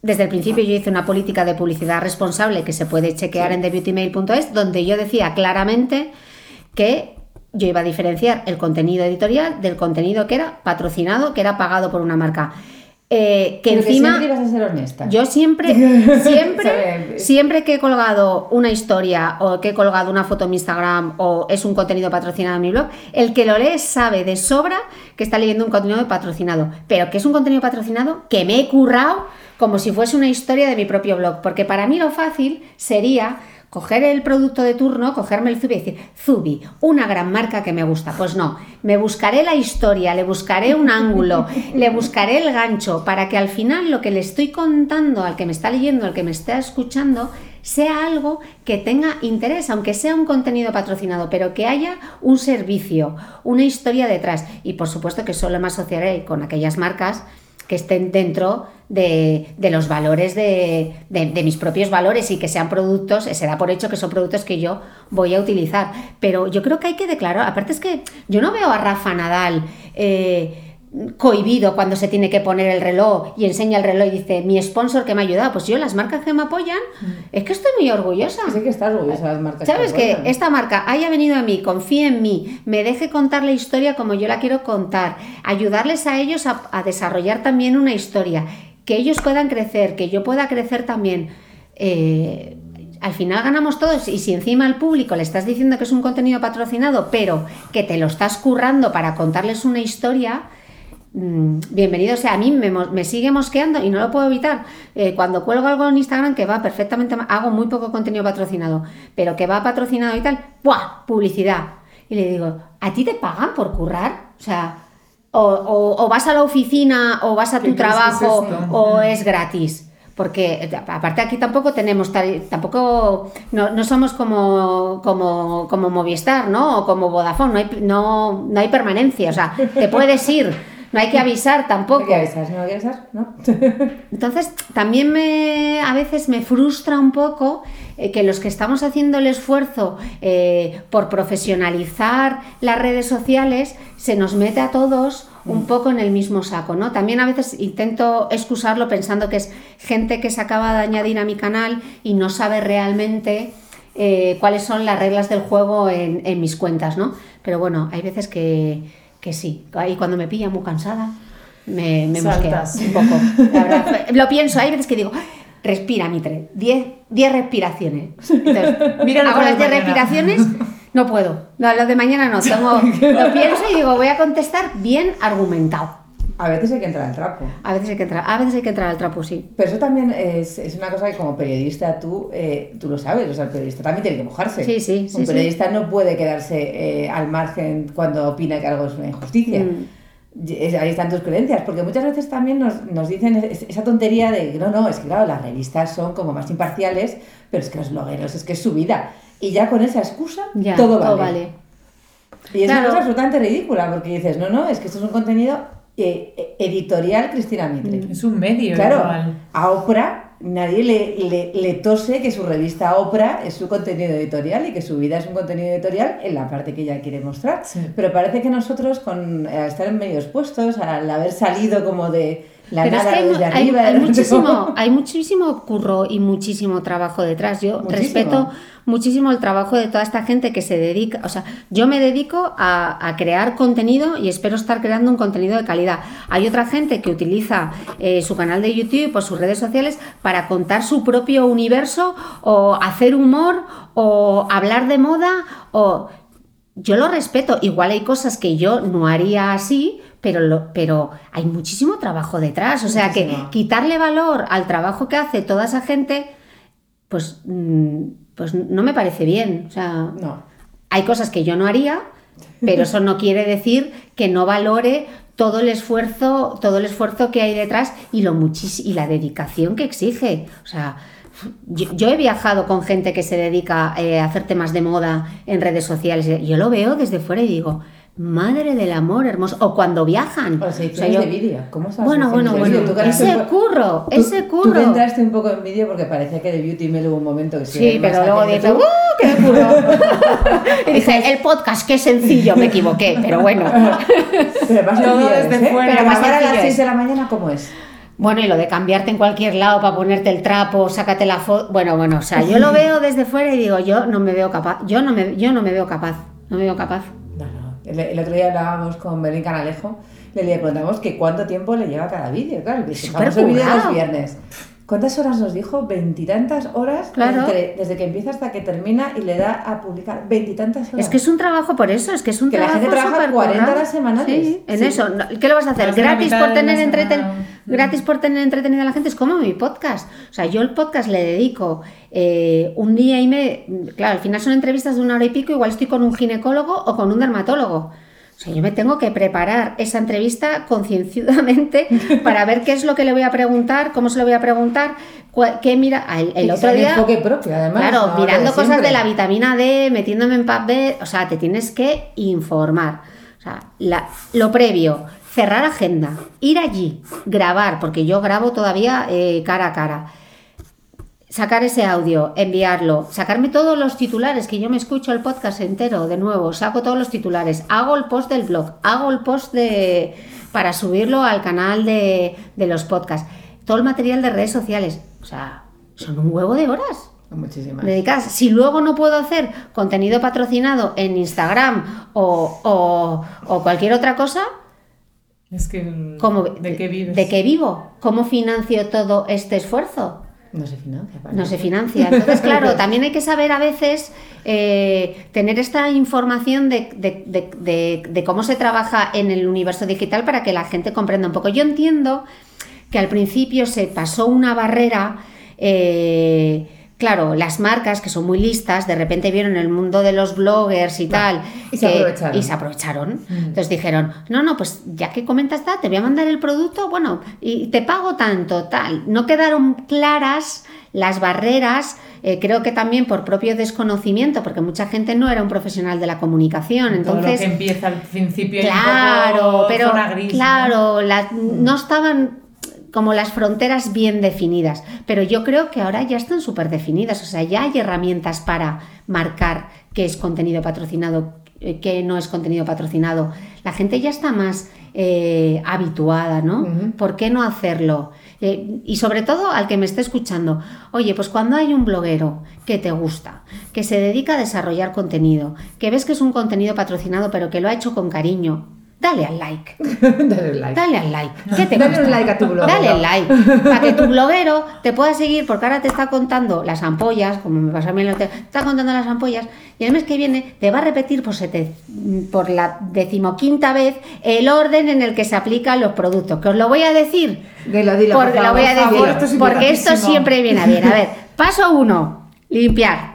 desde el principio yo hice una política de publicidad responsable que se puede chequear en thebeautymail.es, donde yo decía claramente que yo iba a diferenciar el contenido editorial del contenido que era patrocinado, que era pagado por una marca. Eh, que encima siempre ibas a ser honesta. Yo siempre, siempre, siempre que he colgado una historia o que he colgado una foto en mi Instagram o es un contenido patrocinado en mi blog, el que lo lee sabe de sobra que está leyendo un contenido patrocinado, pero que es un contenido patrocinado que me he currado como si fuese una historia de mi propio blog, porque para mí lo fácil sería coger el producto de turno, cogerme el Zubi y decir, Zubi, una gran marca que me gusta. Pues no, me buscaré la historia, le buscaré un ángulo, le buscaré el gancho, para que al final lo que le estoy contando al que me está leyendo, al que me está escuchando, sea algo que tenga interés, aunque sea un contenido patrocinado, pero que haya un servicio, una historia detrás. Y por supuesto que solo me asociaré con aquellas marcas que estén dentro de, los valores de, mis propios valores y que sean productos, se da por hecho que son productos que yo voy a utilizar. Pero yo creo que hay que declarar, aparte es que yo no veo a Rafa Nadal. Eh, cohibido cuando se tiene que poner el reloj y enseña el reloj y dice mi sponsor que me ha ayudado pues yo las marcas que me apoyan mm. es que estoy muy orgullosa. Sí que estás orgullosa de las marcas sabes que, esta marca haya venido a mí confíe en mí me deje contar la historia como yo la quiero contar ayudarles a ellos a, desarrollar también una historia que ellos puedan crecer que yo pueda crecer también eh, al final ganamos todos. Y si encima al público le estás diciendo que es un contenido patrocinado, pero que te lo estás currando para contarles una historia, Mm, bienvenido sea, a mí me, sigue mosqueando y no lo puedo evitar. Eh, cuando cuelgo algo en Instagram que va perfectamente, hago muy poco contenido patrocinado, pero que va patrocinado y tal, ¡buah! Publicidad. Y le digo, ¿a ti te pagan por currar? O sea, o, vas a la oficina o vas a tu trabajo o es gratis. Porque aparte aquí tampoco tenemos, tampoco, no, somos como, como, como Movistar, ¿no? O como Vodafone, no hay, no, no hay permanencia, o sea, te puedes ir no hay que avisar tampoco. No hay que avisar, no hay que avisar, ¿no? Entonces, también me, a veces me frustra un poco eh, que los que estamos haciendo el esfuerzo eh, por profesionalizar las redes sociales, se nos mete a todos un mm. poco en el mismo saco, ¿no? También a veces intento excusarlo pensando que es gente que se acaba de añadir a mi canal y no sabe realmente eh, cuáles son las reglas del juego en, en mis cuentas, ¿no? Pero bueno, hay veces que que sí. Y cuando me pilla muy cansada. me, me mosquea un poco. la verdad. Lo pienso, hay veces que digo, respira, Mitre, 10 10 respiraciones. Entonces, Mira hago las 10 mañana. respiraciones, no puedo. No, lo de mañana no, lo pienso y digo, voy a contestar bien argumentado. A veces hay que entrar al trapo. A veces hay que entrar, a veces hay que entrar al trapo, sí. Pero eso también es, es una cosa que como periodista tú, eh, tú lo sabes, o sea, el periodista también tiene que mojarse. Sí, sí, sí, Un sí. periodista no puede quedarse eh, al margen cuando opina que algo es una injusticia. Mm. Ahí están tus creencias, porque muchas veces también nos, nos dicen es- esa tontería de que no, no, es que claro, las revistas son como más imparciales, pero es que los blogueros es que es su vida. Y ya con esa excusa Ya, todo, vale. Y es Claro. una cosa absolutamente ridícula, porque dices, no, no, es que esto es un contenido eh, eh, editorial Cristina Mitre. Es un medio Claro, igual. a Oprah nadie le, le, le tose que su revista Oprah es su contenido editorial y que su vida es un contenido editorial en la parte que ella quiere mostrar. Sí. Pero parece que nosotros, con, al estar en medios puestos, al haber salido como de la Pero es que hay, muchísimo, hay muchísimo curro y muchísimo trabajo detrás. Yo Muchísimo. respeto muchísimo el trabajo de toda esta gente que se dedica, o sea, yo me dedico a, a crear contenido y espero estar creando un contenido de calidad. Hay otra gente que utiliza eh, su canal de YouTube o sus redes sociales para contar su propio universo o hacer humor o hablar de moda o yo lo respeto, igual hay cosas que yo no haría así, pero, lo, pero hay muchísimo trabajo detrás. O sea que quitarle valor al trabajo que hace toda esa gente, pues, mm, pues no me parece bien. O sea, No. hay cosas que yo no haría, pero eso no quiere decir que no valore todo el esfuerzo, todo el esfuerzo que hay detrás y lo muchis y la dedicación que exige. O sea, yo, yo he viajado con gente que se dedica eh, a hacer temas de moda en redes sociales. Yo lo veo desde fuera y digo, madre del amor hermoso. O cuando viajan. O O sea, sea, yo- de vídeo. ¿Cómo sabes bueno, bueno, bueno. Tú Ese un curro, tú- ese Tú curro. que entraste un poco en vídeo porque parecía que de Beauty Mail hubo un momento que sí. Sí, pero luego dije, tú. ¡uh, qué curro! y dije, el podcast, qué sencillo, me equivoqué, pero bueno. Pero más Todo desde es, ¿eh? fuera. Pero Más a las sencillo 6 es. de la mañana, ¿cómo es? Bueno, y lo de cambiarte en cualquier lado para ponerte el trapo, sácate la foto. Bueno, bueno, o sea, yo lo veo desde fuera y digo, yo no me veo capaz, yo no me, yo no me veo capaz, no me veo capaz. El, el otro día hablábamos con Belén Canalejo, le, le preguntamos que cuánto tiempo le lleva cada vídeo. Claro, el Súper famoso vídeo de los viernes. ¿Cuántas horas nos dijo? Veintitantas horas Claro. entre- desde que empieza hasta que termina y le da a publicar veintitantas horas. Es que es un trabajo por eso, es que es un Que la trabajo gente trabaja súper 40 currado. horas semanales. Sí, en Sí. eso. ¿Qué lo vas a hacer? La ¿Gratis por, tener la entreten semana. ¿Gratis por tener entretenida a la gente? Es como mi podcast. O sea, yo el podcast le dedico eh, un día y me... Claro, al final son entrevistas de una hora y pico, igual estoy con un ginecólogo o con un dermatólogo. O sea, yo me tengo que preparar esa entrevista concienzudamente para ver qué es lo que le voy a preguntar, cómo se lo voy a preguntar, qué mira... El, el otro día... enfoque propio, además. Claro, no mirando de cosas siempre. de la vitamina D, metiéndome en PubMed, o sea, te tienes que informar. O sea, la- lo previo, cerrar agenda, ir allí, grabar, porque yo grabo todavía eh, cara a cara. Sacar ese audio, enviarlo, sacarme todos los titulares, que yo me escucho el podcast entero de nuevo, saco todos los titulares, hago el post del blog, hago el post de para subirlo al canal de, de los podcasts, todo el material de redes sociales. O sea, son un huevo de horas Muchísimas. dedicadas. Si luego no puedo hacer contenido patrocinado en Instagram o, o- o cualquier otra cosa, Es que. ¿cómo, ¿De qué vives? ¿De qué vivo? ¿Cómo financio todo este esfuerzo? No se financia. No se financia. Entonces, claro, también hay que saber a veces eh, tener esta información de, de- de- de- de cómo se trabaja en el universo digital para que la gente comprenda un poco. Yo entiendo que al principio se pasó una barrera. eh, Claro, las marcas que son muy listas, de repente vieron el mundo de los bloggers y tal. y se aprovecharon. Y se aprovecharon. Entonces dijeron, no, no, pues ya que comentas tal, te voy a mandar el producto, bueno, y te pago tanto, tal. No quedaron claras las barreras, eh, creo que también por propio desconocimiento, porque mucha gente no era un profesional de la comunicación. Todo lo Entonces, que empieza al principio. un Claro, poco pero zona gris, ¿no? claro, las- no estaban como las fronteras bien definidas, pero yo creo que ahora ya están súper definidas, o sea, ya hay herramientas para marcar qué es contenido patrocinado, eh, qué no es contenido patrocinado. La gente ya está más eh, habituada, ¿no? ¿Por qué no hacerlo? Eh, y sobre todo al que me esté escuchando, oye, pues cuando hay un bloguero que te gusta, que se dedica a desarrollar contenido, que ves que es un contenido patrocinado pero que lo ha hecho con cariño, dale al like. Dale un like. Dale al like. ¿Qué te Dale un like a tu bloguero. Dale al like. Para que tu bloguero te pueda seguir, porque ahora te está contando las ampollas, como me pasa a mí en el hotel, te está contando las ampollas, y el mes que viene te va a repetir por, sete- por la decimoquinta vez el orden en el que se aplican los productos. Que os lo voy a decir. Dilo, dilo, por porque lo voy a decir. favor, esto es porque esto siempre viene a bien. A ver, paso uno, limpiar.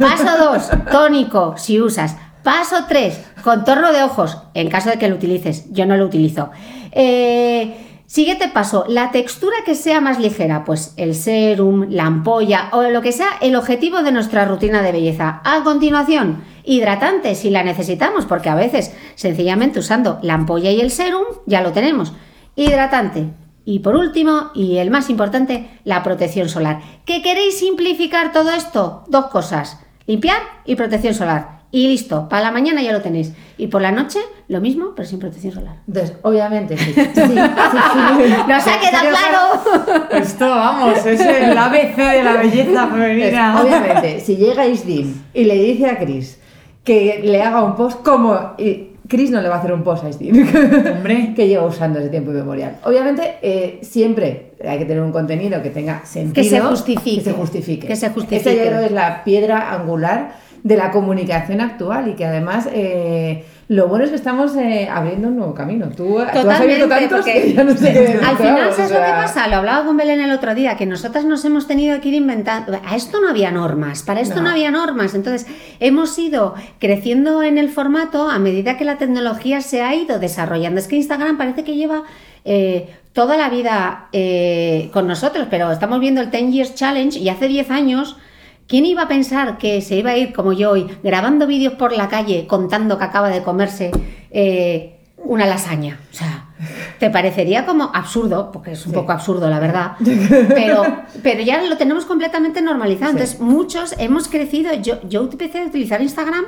Paso dos, tónico, si usas. Paso 3, contorno de ojos, en caso de que lo utilices. Yo no lo utilizo. Eh, siguiente paso, la textura que sea más ligera, pues el serum, la ampolla o lo que sea, el objetivo de nuestra rutina de belleza. A continuación, hidratante si la necesitamos, porque a veces sencillamente usando la ampolla y el serum ya lo tenemos. Hidratante. Y por último, y el más importante, la protección solar. ¿Que queréis simplificar todo esto? Dos cosas, limpiar y protección solar. Y listo, para la mañana ya lo tenéis. Y por la noche, lo mismo, pero sin protección solar. Entonces, obviamente, sí. sí, sí, sí, sí. ¿Nos ha quedado claro? Esto, vamos, es el ABC de la belleza femenina. Obviamente, si llega Isdim y le dice a Chris que le haga un post, como y Chris no le va a hacer un post a Isdim, Hombre. que lleva usando desde tiempo inmemorial. Obviamente, eh, siempre hay que tener un contenido que tenga sentido. se justifique. Que se justifique. Que se justifique. Que es la piedra angular de la comunicación actual y que además eh, lo bueno es que estamos eh, abriendo un nuevo camino. Tú, tú has abierto Totalmente, tantos que ya no sé qué decirte, Al final, ¿sabes o lo que pasa? Lo hablaba con Belén el otro día, que nosotras nos hemos tenido que ir inventando. A esto no había normas, para esto no, No. había normas. Entonces, hemos ido creciendo en el formato a medida que la tecnología se ha ido desarrollando. Es que Instagram parece que lleva eh, toda la vida eh, con nosotros, pero estamos viendo el 10 Years Challenge y hace 10 años. ¿Quién iba a pensar que se iba a ir como yo hoy, grabando vídeos por la calle contando que acaba de comerse eh, una lasaña? O sea, te parecería como absurdo, porque es un poco absurdo, la verdad, pero, pero ya lo tenemos completamente normalizado. Sí. Entonces, muchos hemos crecido. Yo, yo empecé a utilizar Instagram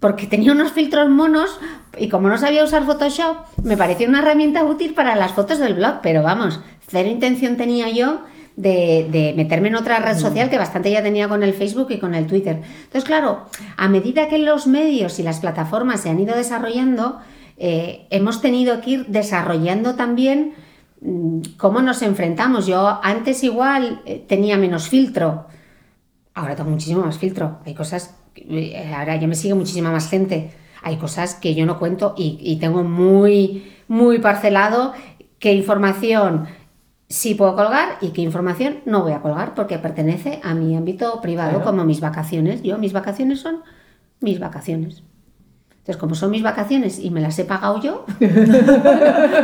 porque tenía unos filtros monos y como no sabía usar Photoshop, me parecía una herramienta útil para las fotos del blog, pero vamos, cero intención tenía yo de, de meterme en otra red social que bastante ya tenía con el Facebook y con el Twitter. Entonces, claro, a medida que los medios y las plataformas se han ido desarrollando, eh, hemos tenido que ir desarrollando también mm, cómo nos enfrentamos. Yo antes igual eh, tenía menos filtro, ahora tengo muchísimo más filtro. Hay cosas, eh, ahora ya me sigue muchísima más gente. Hay cosas que yo no cuento y, y tengo muy, muy parcelado qué información sí puedo colgar y qué información no voy a colgar porque pertenece a mi ámbito privado, Claro. como mis vacaciones. Yo, mis vacaciones son mis vacaciones. Entonces, como son mis vacaciones y me las he pagado yo,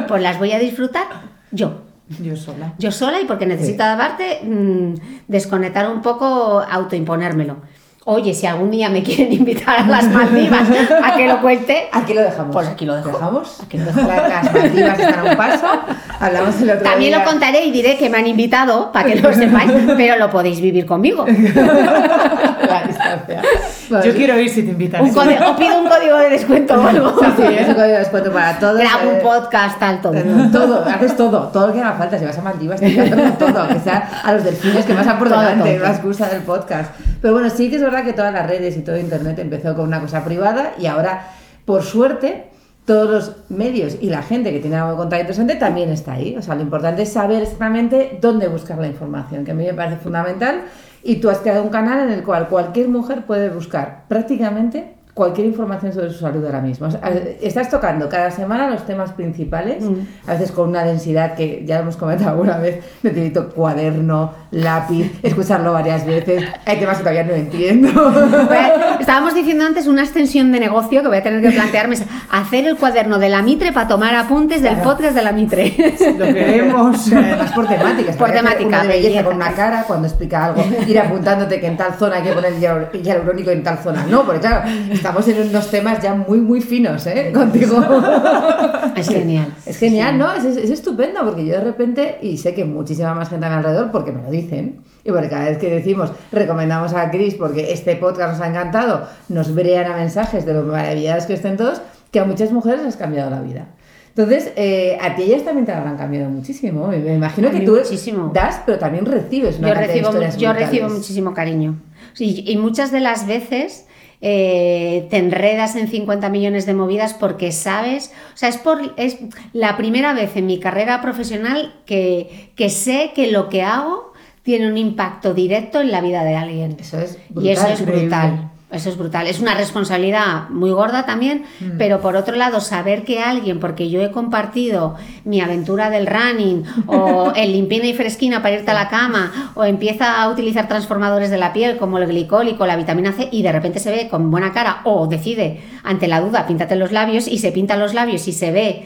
pues las voy a disfrutar yo. Yo sola. Yo sola y porque necesito aparte mm, desconectar un poco, autoimponérmelo. Oye, si algún día me quieren invitar a las Maldivas a que lo cuente, Aquí lo dejamos. Pues aquí lo dejo. ¿Dejamos? Aquí lo dejo. Las Maldivas están a un paso. Hablamos el otro también día. lo contaré y diré que me han invitado para que lo sepáis, pero lo podéis vivir conmigo. La distancia. Yo sí. quiero ir si te invitan. Un código- o pido un código de descuento o algo. Sí, es un código de descuento para todos. Grabo un eh, podcast, tal, todo. Todo, haces todo, todo lo que haga falta. Si vas a Maldivas, que hacerlo todo, aunque sea a los delfines que pasan por Todo, delante, la excusa del podcast. Pero bueno, sí que es verdad que todas las redes y todo Internet empezó con una cosa privada y ahora, por suerte, todos los medios y la gente que tiene algo que contar interesante también está ahí. O sea, lo importante es saber exactamente dónde buscar la información, que a mí me parece fundamental. Y tú has creado un canal en el cual cualquier mujer puede buscar prácticamente cualquier información sobre su salud ahora mismo. O sea, estás tocando cada semana los temas principales, a veces con una densidad que ya hemos comentado alguna vez, necesito cuaderno, lápiz, escucharlo varias veces. Hay temas que todavía no entiendo. Estábamos diciendo antes una extensión de negocio que voy a tener que plantearme es hacer el cuaderno de la Mitre para tomar apuntes del Claro. podcast de la Mitre. Lo queremos. Además por temáticas. Por temática, Una belleza con una cara cuando explica algo, ir apuntándote que en tal zona hay que poner hial- hialurónico y en tal zona. No, porque claro, estamos en unos temas ya muy, muy finos, ¿eh? Contigo. Es genial. Es genial, ¿no? Es, es- es estupendo porque yo de repente, y sé que muchísima más gente a mi alrededor, porque me lo dicen, y porque cada vez que decimos, recomendamos a Chris porque este podcast nos ha encantado, nos brean a mensajes de lo maravilladas que estén todos, que a muchas mujeres les ha cambiado la vida. Entonces, eh, a ti ellas también te habrán cambiado muchísimo. Me, imagino A que tú muchísimo. das, pero también recibes una Yo de recibo, historias yo brutales. recibo muchísimo cariño. Sí, y muchas de las veces eh, te enredas en 50 millones de movidas porque sabes, o sea, es, por, es la primera vez en mi carrera profesional que, que sé que lo que hago tiene un impacto directo en la vida de alguien. Eso es y eso es increíble. brutal. Eso es brutal. Es una responsabilidad muy gorda también, Mm. pero por otro lado, saber que alguien, porque yo he compartido mi aventura del running, o el limpina y fresquina para irte a la cama, o empieza a utilizar transformadores de la piel como el glicólico, la vitamina C, y de repente se ve con buena cara, o decide, ante la duda, píntate los labios, y se pinta los labios y se ve,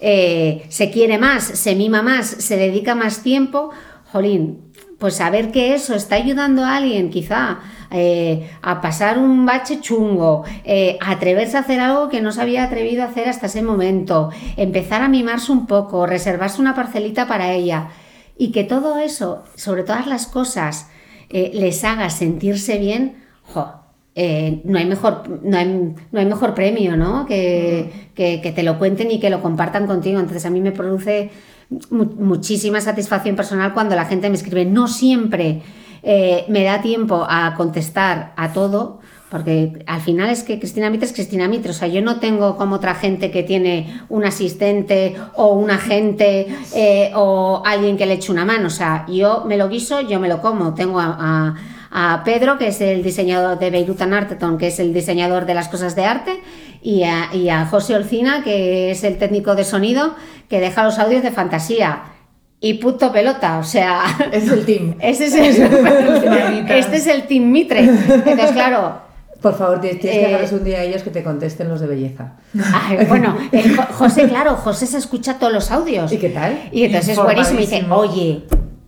eh, se quiere más, se mima más, se dedica más tiempo, jolín, pues saber que eso está ayudando a alguien quizá eh, a pasar un bache chungo, eh, a atreverse a hacer algo que no se había atrevido a hacer hasta ese momento, empezar a mimarse un poco, reservarse una parcelita para ella y que todo eso, sobre todas las cosas, eh, les haga sentirse bien, jo, eh, no, hay mejor, no, hay, no hay mejor premio, ¿no? Que, que, que te lo cuenten y que lo compartan contigo. Entonces a mí me produce mu- muchísima satisfacción personal cuando la gente me escribe. No siempre eh, me da tiempo a contestar a todo, porque al final es que Cristina Mitre es Cristina Mitre. O sea, yo no tengo como otra gente que tiene un asistente o un agente eh, o alguien que le eche una mano. O sea, yo me lo guiso, yo me lo como. Tengo a- a Pedro, que es el diseñador de Beirut and Arteton, que es el diseñador de las cosas de arte, y a, y a José Olcina, que es el técnico de sonido, que deja los audios de fantasía. Y puto pelota, o sea, Es el team. este es el, este es el Team Mitre. Entonces, claro, Por favor, tienes que Eh, dejarles un día a ellos que te contesten los de belleza. ay, bueno, Jo- José, claro, José se escucha todos los audios. ¿Y qué tal? Y entonces es buenísimo. Y dice, oye,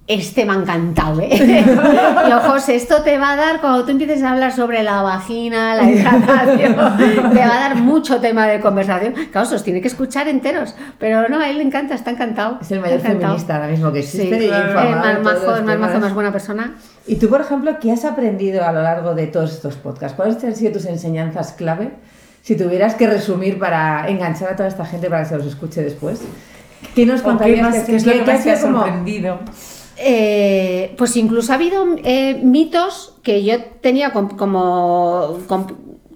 este me ha encantado, ¿eh? Y yo, José, esto te va a dar, cuando tú empieces a hablar sobre la vagina, la hidratación, te va a dar mucho tema de conversación. Claro, se los tiene que escuchar enteros. Pero no, a él le encanta, está encantado. Es el mayor feminista ahora mismo que existe Sí, y más majo, más más buena persona. Y tú, por ejemplo, ¿qué has aprendido a lo largo de todos estos podcasts? ¿Cuáles han sido tus enseñanzas clave? Si tuvieras que resumir para enganchar a toda esta gente para que se los escuche después. ¿Qué nos ¿O qué, contarías? más, que- qué es lo que- más te ha sido como- sorprendido? Eh, pues incluso ha habido eh, mitos que yo tenía com- como com-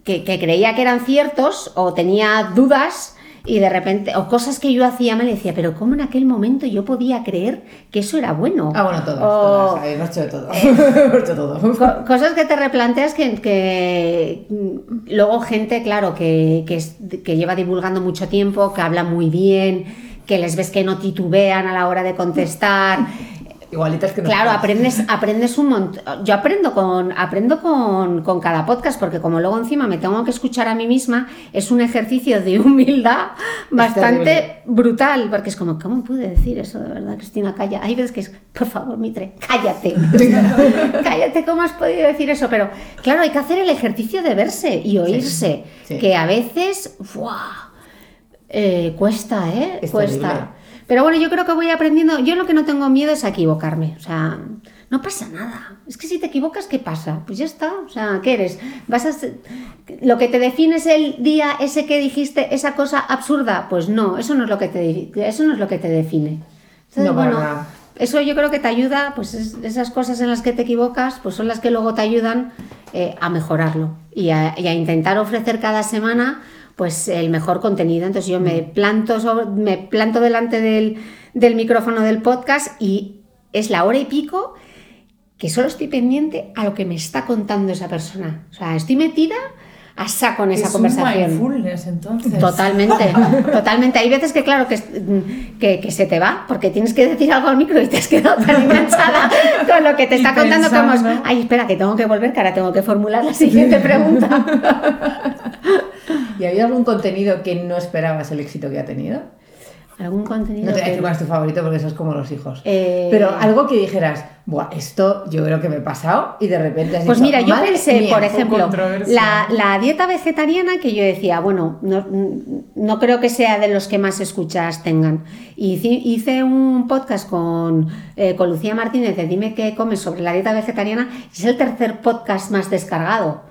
que, que creía que eran ciertos o tenía dudas y de repente o cosas que yo hacía mal y decía pero cómo en aquel momento yo podía creer que eso era bueno Ah, bueno, O- Hemos hecho de todo. Hemos hecho todo. Co- cosas que te replanteas que, que, mm, luego gente, claro, que, que, es- que lleva divulgando mucho tiempo, que habla muy bien, que les ves que no titubean a la hora de contestar. Igualitas que Claro, nosotras. aprendes, aprendes un montón. Yo aprendo con, aprendo con, con cada podcast, porque como luego encima me tengo que escuchar a mí misma, es un ejercicio de humildad bastante brutal, porque es como, ¿cómo pude decir eso de verdad, Cristina? Calla. Hay veces que es, por favor, Mitre, cállate. cállate, ¿cómo has podido decir eso? Pero claro, hay que hacer el ejercicio de verse y oírse, sí. que a veces, ¡buah! Eh, cuesta, ¿eh? Es cuesta. terrible. Pero bueno, yo creo que voy aprendiendo. Yo lo que no tengo miedo es a equivocarme. O sea, no pasa nada. Es que si te equivocas, ¿qué pasa? Pues ya está. O sea, ¿qué eres? Vas a ser- lo que te define es el día ese que dijiste esa cosa absurda. Pues no, eso no es lo que te eso no es lo que te define. Entonces, No, para bueno, nada. eso yo creo que te ayuda, pues es- esas cosas en las que te equivocas, pues son las que luego te ayudan eh, a mejorarlo y a, y a intentar ofrecer cada semana pues el mejor contenido. Entonces yo me planto, sobre- me planto delante del, del micrófono del podcast y es la hora y pico que solo estoy pendiente a lo que me está contando esa persona. O sea, estoy metida a saco en esa es conversación. un entonces. Totalmente, totalmente. Hay veces que, claro, que, que, que se te va porque tienes que decir algo al micro y te has quedado tan enganchada con lo que te Y está contando como, es, pensando. ay, espera, que tengo que volver, que ahora tengo que formular la siguiente pregunta. ¿Y había algún contenido que no esperabas el éxito que ha tenido? ¿Algún contenido? No te voy a que- decir cuál es tu favorito porque eso es como los hijos. Eh, Pero algo que dijeras, Buah, esto yo creo que me he pasado y de repente has Pues dicho, mira, yo "Madre pensé, mía". por ejemplo, la, la dieta vegetariana que yo decía, bueno, no, no creo que sea de los que más escuchas tengan. Y hice, hice un podcast con, eh, con Lucía Martínez de Dime qué comes sobre la dieta vegetariana y es el tercer podcast más descargado.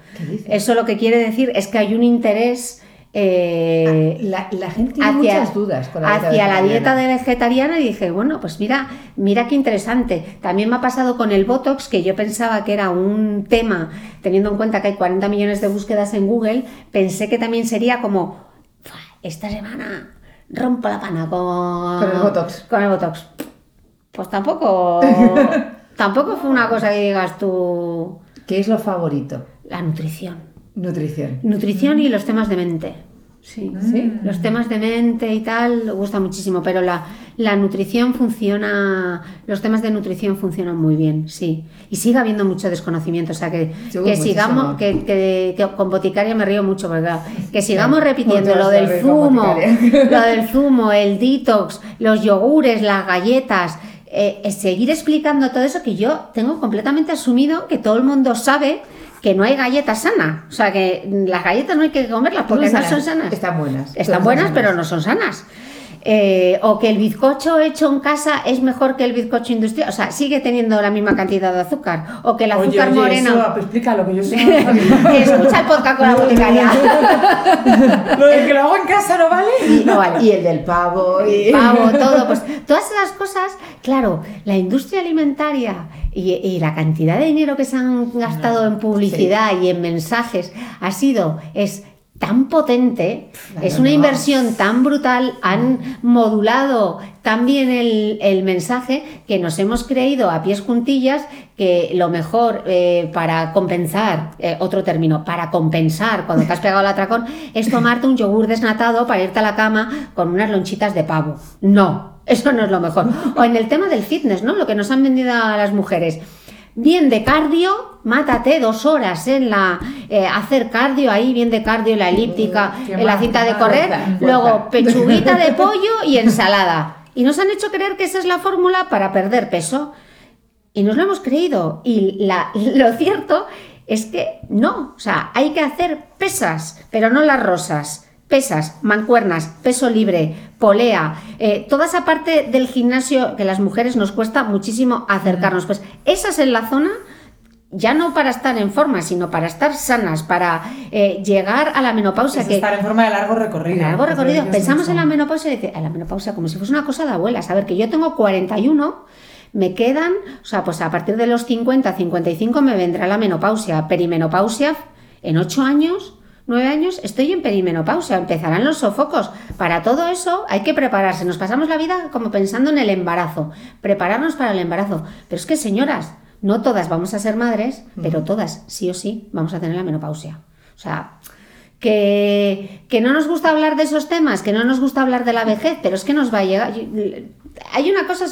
Eso lo que quiere decir es que hay un interés eh, la, la gente tiene muchas dudas con la hacia la dieta de vegetariana y dije, bueno, pues mira, mira qué interesante. También me ha pasado con el Botox, que yo pensaba que era un tema, teniendo en cuenta que hay 40 millones de búsquedas en Google, pensé que también sería como, "Fua, esta semana rompo la pana con, Con el Botox. Con el Botox. Pues tampoco, tampoco fue una cosa que digas tú, ¿Qué es lo favorito? La nutrición. Nutrición. Nutrición y los temas de mente. Sí. ¿Sí? Los temas de mente y tal me gusta muchísimo, pero la, la nutrición funciona, los temas de nutrición funcionan muy bien, sí. Y sigue habiendo mucho desconocimiento, o sea que, que sigamos, que, que- que con boticaria me río mucho, ¿verdad? Que sigamos repitiendo lo del zumo, lo del zumo, el detox, los yogures, las galletas, eh, eh, seguir explicando todo eso que yo tengo completamente asumido que todo el mundo sabe que no hay galletas sanas. O sea, que las galletas no hay que comerlas porque no, son sanas. Están buenas. Están buenas, pero no son sanas. Eh, o que el bizcocho hecho en casa es mejor que el bizcocho industrial. O sea, sigue teniendo la misma cantidad de azúcar. O que el azúcar oye, morena. eso, explica lo que yo sabía. Escucha el podcast con la boticaria. lo de que lo hago en casa no vale. Y no vale. Y el del pavo. Y... pavo, todo, pues todas esas cosas, claro, la industria alimentaria y, y la cantidad de dinero que se han gastado en publicidad y en mensajes ha sido, es tan potente, Claro, es una no. inversión tan brutal, han modulado tan bien el, el mensaje que nos hemos creído a pies juntillas que lo mejor eh, para compensar, eh, otro término, para compensar cuando te has pegado el atracón, es tomarte un yogur desnatado para irte a la cama con unas lonchitas de pavo. No, eso no es lo mejor. O en el tema del fitness, ¿no? Lo que nos han vendido a las mujeres. Bien de cardio, mátate dos horas en la eh, hacer cardio ahí, bien de cardio, la elíptica, Qué en la cinta de correr, luego pechuguita de pollo y ensalada. Y nos han hecho creer que esa es la fórmula para perder peso. Y nos lo hemos creído. Y la- lo cierto es que no. O sea, hay que hacer pesas, pero no las rosas. Pesas, mancuernas, peso libre, polea, eh, toda esa parte del gimnasio que las mujeres nos cuesta muchísimo acercarnos. Pues esas en la zona, ya no para estar en forma, sino para estar sanas, para eh, llegar a la menopausia. Es que, estar en forma de largo recorrido. largo recorrido. Pensamos en la menopausia y dice, en la menopausia como si fuese una cosa de abuelas. A ver, que yo tengo 41, me quedan, o sea, pues a partir de los 50, 55 me vendrá la menopausia, perimenopausia en 8 años. 9 años estoy en perimenopausia, empezarán los sofocos. Para todo eso hay que prepararse. Nos pasamos la vida como pensando en el embarazo, prepararnos para el embarazo. Pero es que, señoras, no todas vamos a ser madres, pero todas, sí o sí, vamos a tener la menopausia. O sea, que, que no nos gusta hablar de esos temas, que no nos gusta hablar de la vejez, pero es que nos va a llegar. Hay una cosa,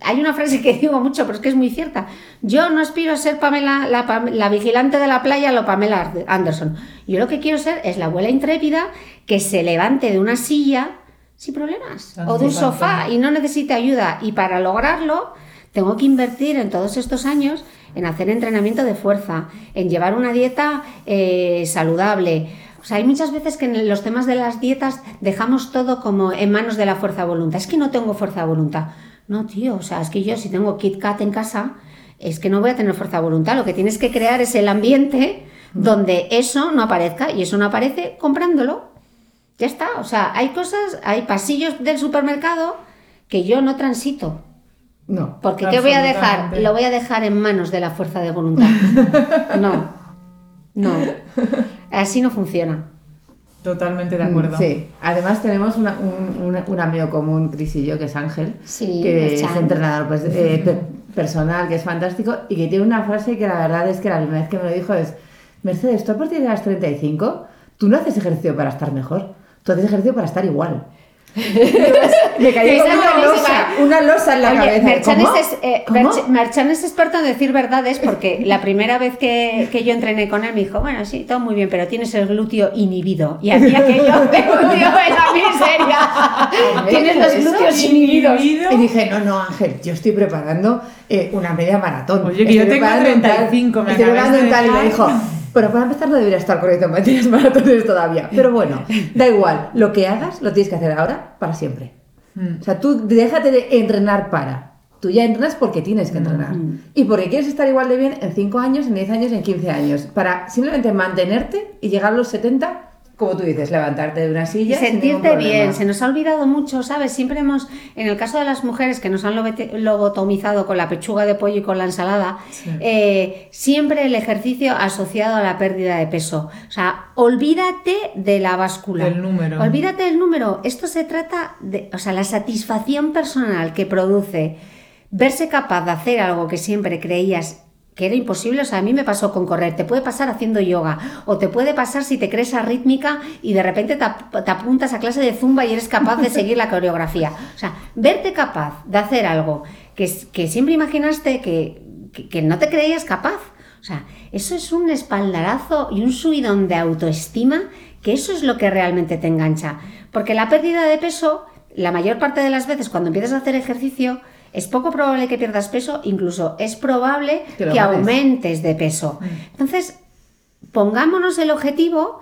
hay una frase que digo mucho, pero es que es muy cierta. Yo no aspiro a ser Pamela, la, vigilante de la playa, lo Pamela Anderson. Yo lo que quiero ser es la abuela intrépida que se levante de una silla sin problemas o de un sofá y no necesite ayuda. Y para lograrlo, tengo que invertir en todos estos años en hacer entrenamiento de fuerza, en llevar una dieta eh, saludable. O sea, hay muchas veces que en los temas de las dietas dejamos todo como en manos de la fuerza de voluntad. Es que no tengo fuerza de voluntad. No, tío, o sea, es que yo si tengo Kit Kat en casa, es que no voy a tener fuerza de voluntad. Lo que tienes que crear es el ambiente donde eso no aparezca y eso no aparece comprándolo. Ya está, o sea, hay cosas, hay pasillos del supermercado que yo no transito. No. Porque ¿qué voy a dejar? Lo voy a dejar en manos de la fuerza de voluntad. No, no. Así no funciona. Totalmente de acuerdo. Sí, además tenemos una- un, un- un amigo común, Cris y yo, que es Ángel, Sí, que es entrenador pues, eh, pe- personal, que es fantástico, y que tiene una frase que la verdad es que la primera vez que me lo dijo es, Mercedes, tú a partir de las 35, tú no haces ejercicio para estar mejor, tú haces ejercicio para estar igual. Me cayó como es una losa, una losa en la Oye, cabeza. Merchan es, eh, es experto en decir verdades porque la primera vez que, que yo entrené con él me dijo, bueno, sí, todo muy bien, pero tienes el glúteo inhibido. Y aquí aquello me hundió en la miseria. tienes los glúteos inhibidos. Inhibido. Y dije, no, no, Ángel, yo estoy preparando eh, una media maratón. Oye, que yo Estoy tengo un tal- 35, me Estoy preparando tal", y me dijo, bueno, para empezar no debería estar corriendo maratones todavía. Pero bueno, da igual, lo que hagas lo tienes que hacer ahora para siempre. Mm. O sea, tú déjate de entrenar para. Tú ya entrenas porque tienes que entrenar. Y porque quieres estar igual de bien en 5 años, en 10 años, en 15 años. Para simplemente mantenerte y llegar a los 70 como tú dices, levantarte de una Y silla. ningún sentirte bien, se nos ha olvidado mucho, ¿sabes? Siempre hemos, en el caso de las mujeres que nos han lobotomizado con la pechuga de pollo y con la ensalada, eh, siempre el ejercicio asociado a la pérdida de peso. O sea, olvídate de la báscula. Del número. Olvídate del número. Esto se trata de, o sea, la satisfacción personal que produce verse capaz de hacer algo que siempre creías que era imposible, o sea, a mí me pasó con correr, te puede pasar haciendo yoga, o te puede pasar si te crees arrítmica y de repente te, ap- te apuntas a clase de zumba y eres capaz de seguir la coreografía. O sea, verte capaz de hacer algo que, que siempre imaginaste que, que- que no te creías capaz. O sea, eso es un espaldarazo y un subidón de autoestima, que eso es lo que realmente te engancha. Porque la pérdida de peso, la mayor parte de las veces cuando empiezas a hacer ejercicio, es poco probable que pierdas peso, incluso es probable Que aumentes de peso. Entonces, pongámonos el objetivo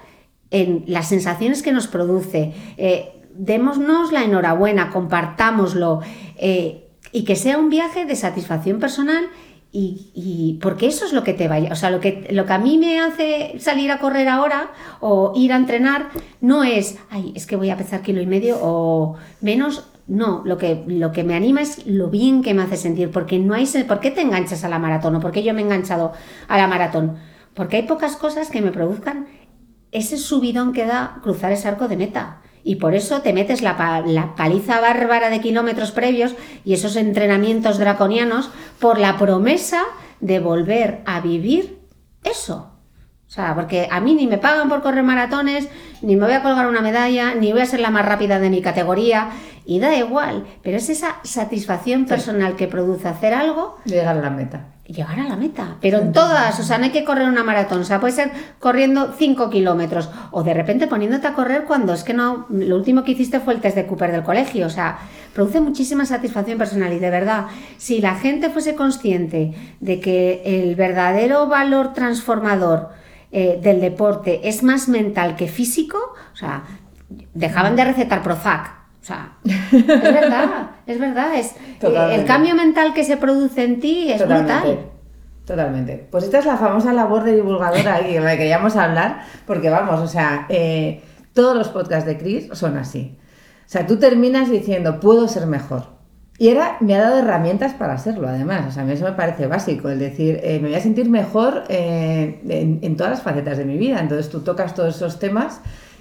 en las sensaciones que nos produce, eh, démonos la enhorabuena, compartámoslo eh, y que sea un viaje de satisfacción personal y, y- porque eso es lo que te vaya, o sea, lo que, lo que a mí me hace salir a correr ahora o ir a entrenar no es, ay, es que voy a pesar kilo y medio o menos, no, lo que, lo que me anima es lo bien que me hace sentir, porque no hay, ¿por qué te enganchas a la maratón o por qué yo me he enganchado a la maratón? Porque hay pocas cosas que me produzcan ese subidón que da cruzar ese arco de meta. Y por eso te metes la paliza bárbara de kilómetros previos y esos entrenamientos draconianos por la promesa de volver a vivir eso. O sea, porque a mí ni me pagan por correr maratones, ni me voy a colgar una medalla, ni voy a ser la más rápida de mi categoría, y da igual, pero es esa satisfacción personal que produce hacer algo Llegar a la meta. llegar a la meta. Pero en todas, o sea, no hay que correr una maratón, o sea, puede ser corriendo 5 kilómetros o de repente poniéndote a correr cuando es que no, lo último que hiciste fue el test de Cooper del colegio, o sea, produce muchísima satisfacción personal y de verdad, si la gente fuese consciente de que el verdadero valor transformador eh, del deporte es más mental que físico, o sea, dejaban de recetar Prozac. O sea, es verdad, es verdad, es eh, Totalmente. el cambio mental que se produce en ti es Totalmente. brutal. Totalmente. Pues esta es la famosa labor de divulgadora y de la que queríamos hablar, porque vamos, o sea, eh, todos los podcasts de Chris son así. O sea, tú terminas diciendo, puedo ser mejor. Y era, me ha dado herramientas para serlo, además. O sea, a mí eso me parece básico, el decir, eh, me voy a sentir mejor eh, en, en todas las facetas de mi vida. Entonces tú tocas todos esos temas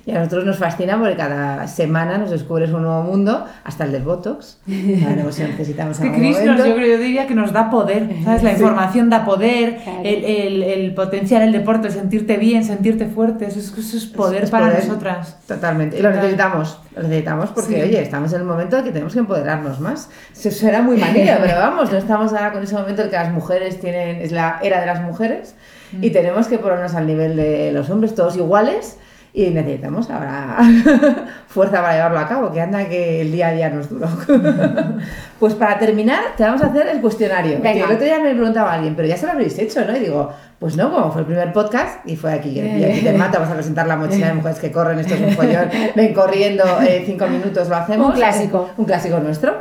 y a nosotros nos fascina porque cada semana nos descubres un nuevo mundo, hasta el del Botox. A ver si necesitamos Es que Chris nos, yo, yo diría que nos da poder, ¿sabes? La Sí. información da poder, Claro. el, el, el potenciar el deporte, el sentirte bien, sentirte fuerte, eso es, eso es poder Es para poder. nosotras. Totalmente. Y lo necesitamos. Lo necesitamos porque, Sí. oye, estamos en el momento en que tenemos que empoderarnos más. Se suena muy manera, pero vamos, no estamos ahora con ese momento en que las mujeres tienen, es la era de las mujeres Mm. y tenemos que ponernos al nivel de los hombres, todos iguales. Y necesitamos ahora fuerza para llevarlo a cabo, que anda que el día a día nos duro. pues para terminar, te vamos a hacer el cuestionario. Venga. Que el otro día me preguntaba alguien, pero ya se lo habréis hecho, ¿no? Y digo, pues no, como fue el primer podcast y fue aquí, y aquí te mata, vas a presentar la mochila de mujeres que corren, esto es un follón, ven corriendo eh, cinco minutos, lo hacemos. Un clásico. Eh, un clásico nuestro.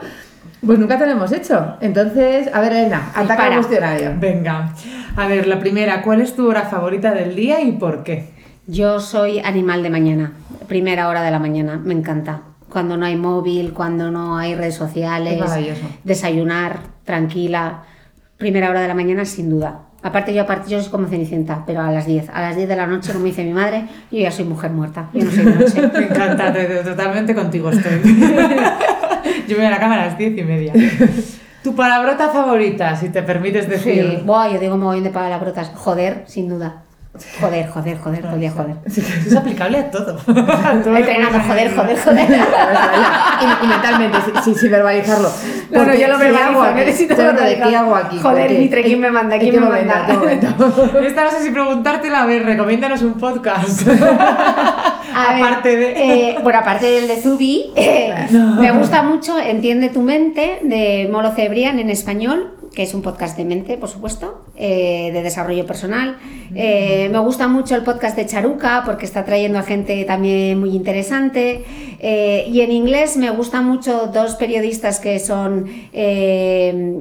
Pues nunca te lo hemos hecho. Entonces, a ver, Elena, ataca el cuestionario. Venga, a ver, la primera, ¿cuál es tu hora favorita del día y por qué? Yo soy animal de mañana, primera hora de la mañana, me encanta. Cuando no hay móvil, cuando no hay redes sociales, desayunar, tranquila, primera hora de la mañana sin duda. Aparte yo, aparte yo soy como Cenicienta, pero a las 10. A las 10 de la noche, como dice mi madre, yo ya soy mujer muerta. Yo no soy de noche. Me encanta, te- te- totalmente contigo estoy. Yo me voy a la cama a las diez y media. ¿Tu palabrota favorita, si te permites Sí. decir? Buah, yo digo mogollón de palabrotas. Joder, sin duda. Joder, joder, joder, día joder. Es aplicable a todo. Entrenando, joder, joder, joder. Y, mentalmente, sin, verbalizarlo. Porque, yo lo ¿qué verbalizo, necesito de. ¿Qué hago aquí? Joder. Mitre, ¿quién me manda? ¿En ¿Quién me manda? Esta no sé si preguntártela, a ver, recomiéndanos un podcast. Aparte de... eh, bueno, aparte del de Zubi, eh, me gusta mucho Entiende tu mente de Molo Cebrián en español, que es un podcast de mente, por supuesto, eh, de desarrollo personal. Eh, me gusta mucho el podcast de Charuca porque está trayendo a gente también muy interesante. Eh, y en inglés me gustan mucho dos periodistas que son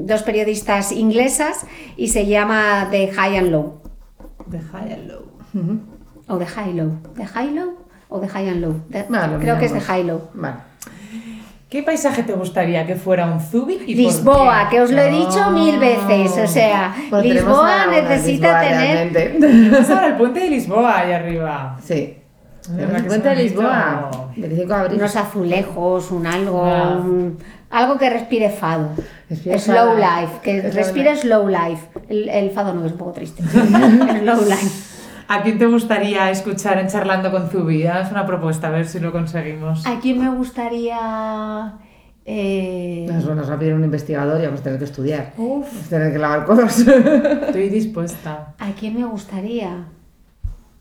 dos periodistas inglesas y se llama The High and Low. De High and Low. O The High Low. The High Low. o de High and Low. Creo que es miramos. High Low. Vale. ¿Qué paisaje te gustaría que fuera un Zubi y por Lisboa, qué? que os lo he dicho No. mil veces. O sea, tenemos Lisboa necesita Lisboa, tener. Tenemos ahora el puente de Lisboa ahí arriba. Sí. Que cuenta de. Lisboa. 25 de abril. unos azulejos, un algo, Ah. un- algo que respire fado. Respire slow fado. life, que Slow respire life. slow life. El, el fado no es un poco triste. slow life. ¿A quién te gustaría escuchar en Charlando con Zubi? Haz una propuesta, a ver si lo conseguimos. ¿A quién me gustaría? eh, Nos, nos va a pedir un investigador y vamos a tener que estudiar. Uf, Vamos a tener que lavar codos. estoy dispuesta. ¿A quién me gustaría?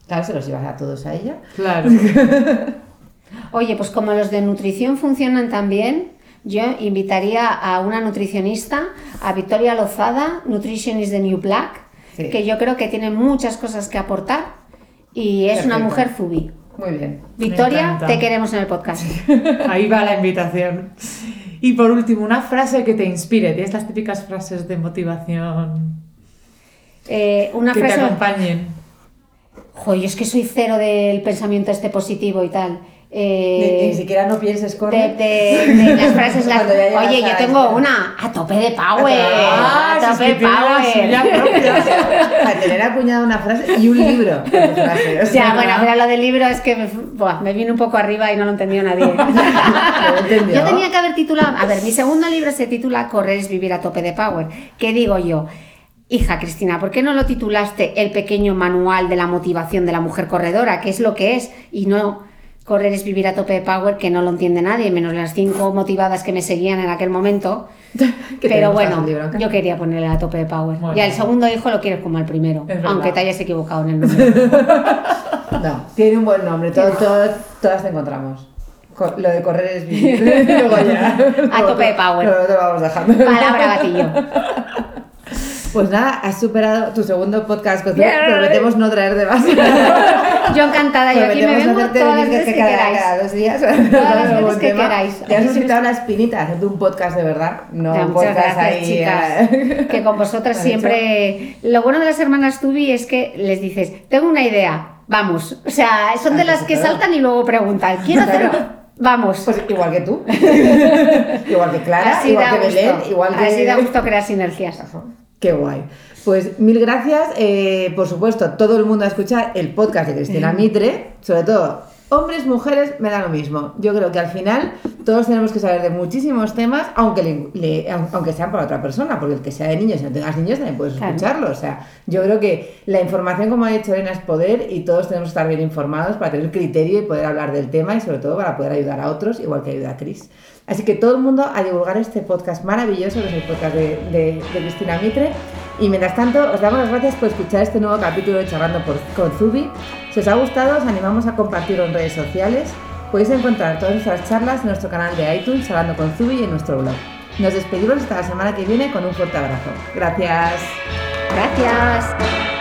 Claro, se los ibas a todos a ella. Claro. Oye, pues como los de nutrición funcionan tan bien, yo invitaría a una nutricionista, a Victoria Lozada, Nutritionist de New Black, Sí. que yo creo que tiene muchas cosas que aportar y es una mujer zubi. Muy bien. Victoria, te queremos en el podcast. Ahí va la invitación. Y por último, una frase que te inspire. Tienes las típicas frases de motivación Eh, una que te acompañen. Joder, es que soy cero del pensamiento este positivo y tal. Ni, Eh, ni siquiera no pienses de, de- de las frases las- llegas Oye, yo tengo una a tope de power. Ah, a tope suya power. Para tener acuñada una frase y un libro. con frase. O Ya, sea, bueno, pero lo del libro es que me, buah, me vino un poco arriba y no lo entendió nadie. Yo tenía que haber titulado, a ver, mi segundo libro se titula Correr es vivir a tope de power. ¿Qué digo yo? Hija Cristina, ¿por qué no lo titulaste El pequeño manual de la motivación de la mujer corredora, que es lo que es, y no Correr es vivir a tope de power, que no lo entiende nadie, menos las cinco motivadas que me seguían en aquel momento? Pero bueno, yo quería ponerle a tope de power. Bueno. Y al segundo hijo lo quieres como al primero, aunque te hayas equivocado en el nombre. No, tiene un buen nombre. Todas te encontramos. Co- Lo de correr es vivir. A tope de power. No te lo vamos dejando. Palabra gatillo. Pues nada, has superado tu segundo podcast con Bien. Prometemos no traer de más. Yo encantada, yo aquí me vengo todas las veces que cada, queráis. cada dos días. las Con veces que queráis. Ya has quitado la espinita hacerte un podcast de verdad. No Ya, un podcast gracias, ahí. chicas. eh. Que con vosotras siempre. Lo bueno de las hermanas Tubi es que les dices, tengo una idea, vamos. O sea, son de las que saltan y luego preguntan, quiero hacer. Claro. Vamos. Pues igual que tú. igual que Clara, Así igual que. Belén, igual que. Así da gusto crear sinergias. Qué guay. Pues mil gracias. Eh, por supuesto, todo el mundo a escuchar el podcast de Cristina Mitre, sobre todo hombres, mujeres, me da lo mismo. Yo creo que al final todos tenemos que saber de muchísimos temas, aunque, le- le- aunque sean para otra persona, porque el que sea de niños y no tengas niños también puedes Claro. escucharlo. O sea, yo creo que la información, como ha dicho Elena, es poder y todos tenemos que estar bien informados para tener criterio y poder hablar del tema y sobre todo para poder ayudar a otros, igual que ayuda a Cris. Así que todo el mundo a divulgar este podcast maravilloso, que es el podcast de, de- de Cristina Mitre. Y mientras tanto, os damos las gracias por escuchar este nuevo capítulo de Charlando por, con Zubi. Si os ha gustado, os animamos a compartirlo en redes sociales. Podéis encontrar todas nuestras charlas en nuestro canal de iTunes, Charlando con Zubi y en nuestro blog. Nos despedimos hasta la semana que viene con un fuerte abrazo. Gracias. Gracias.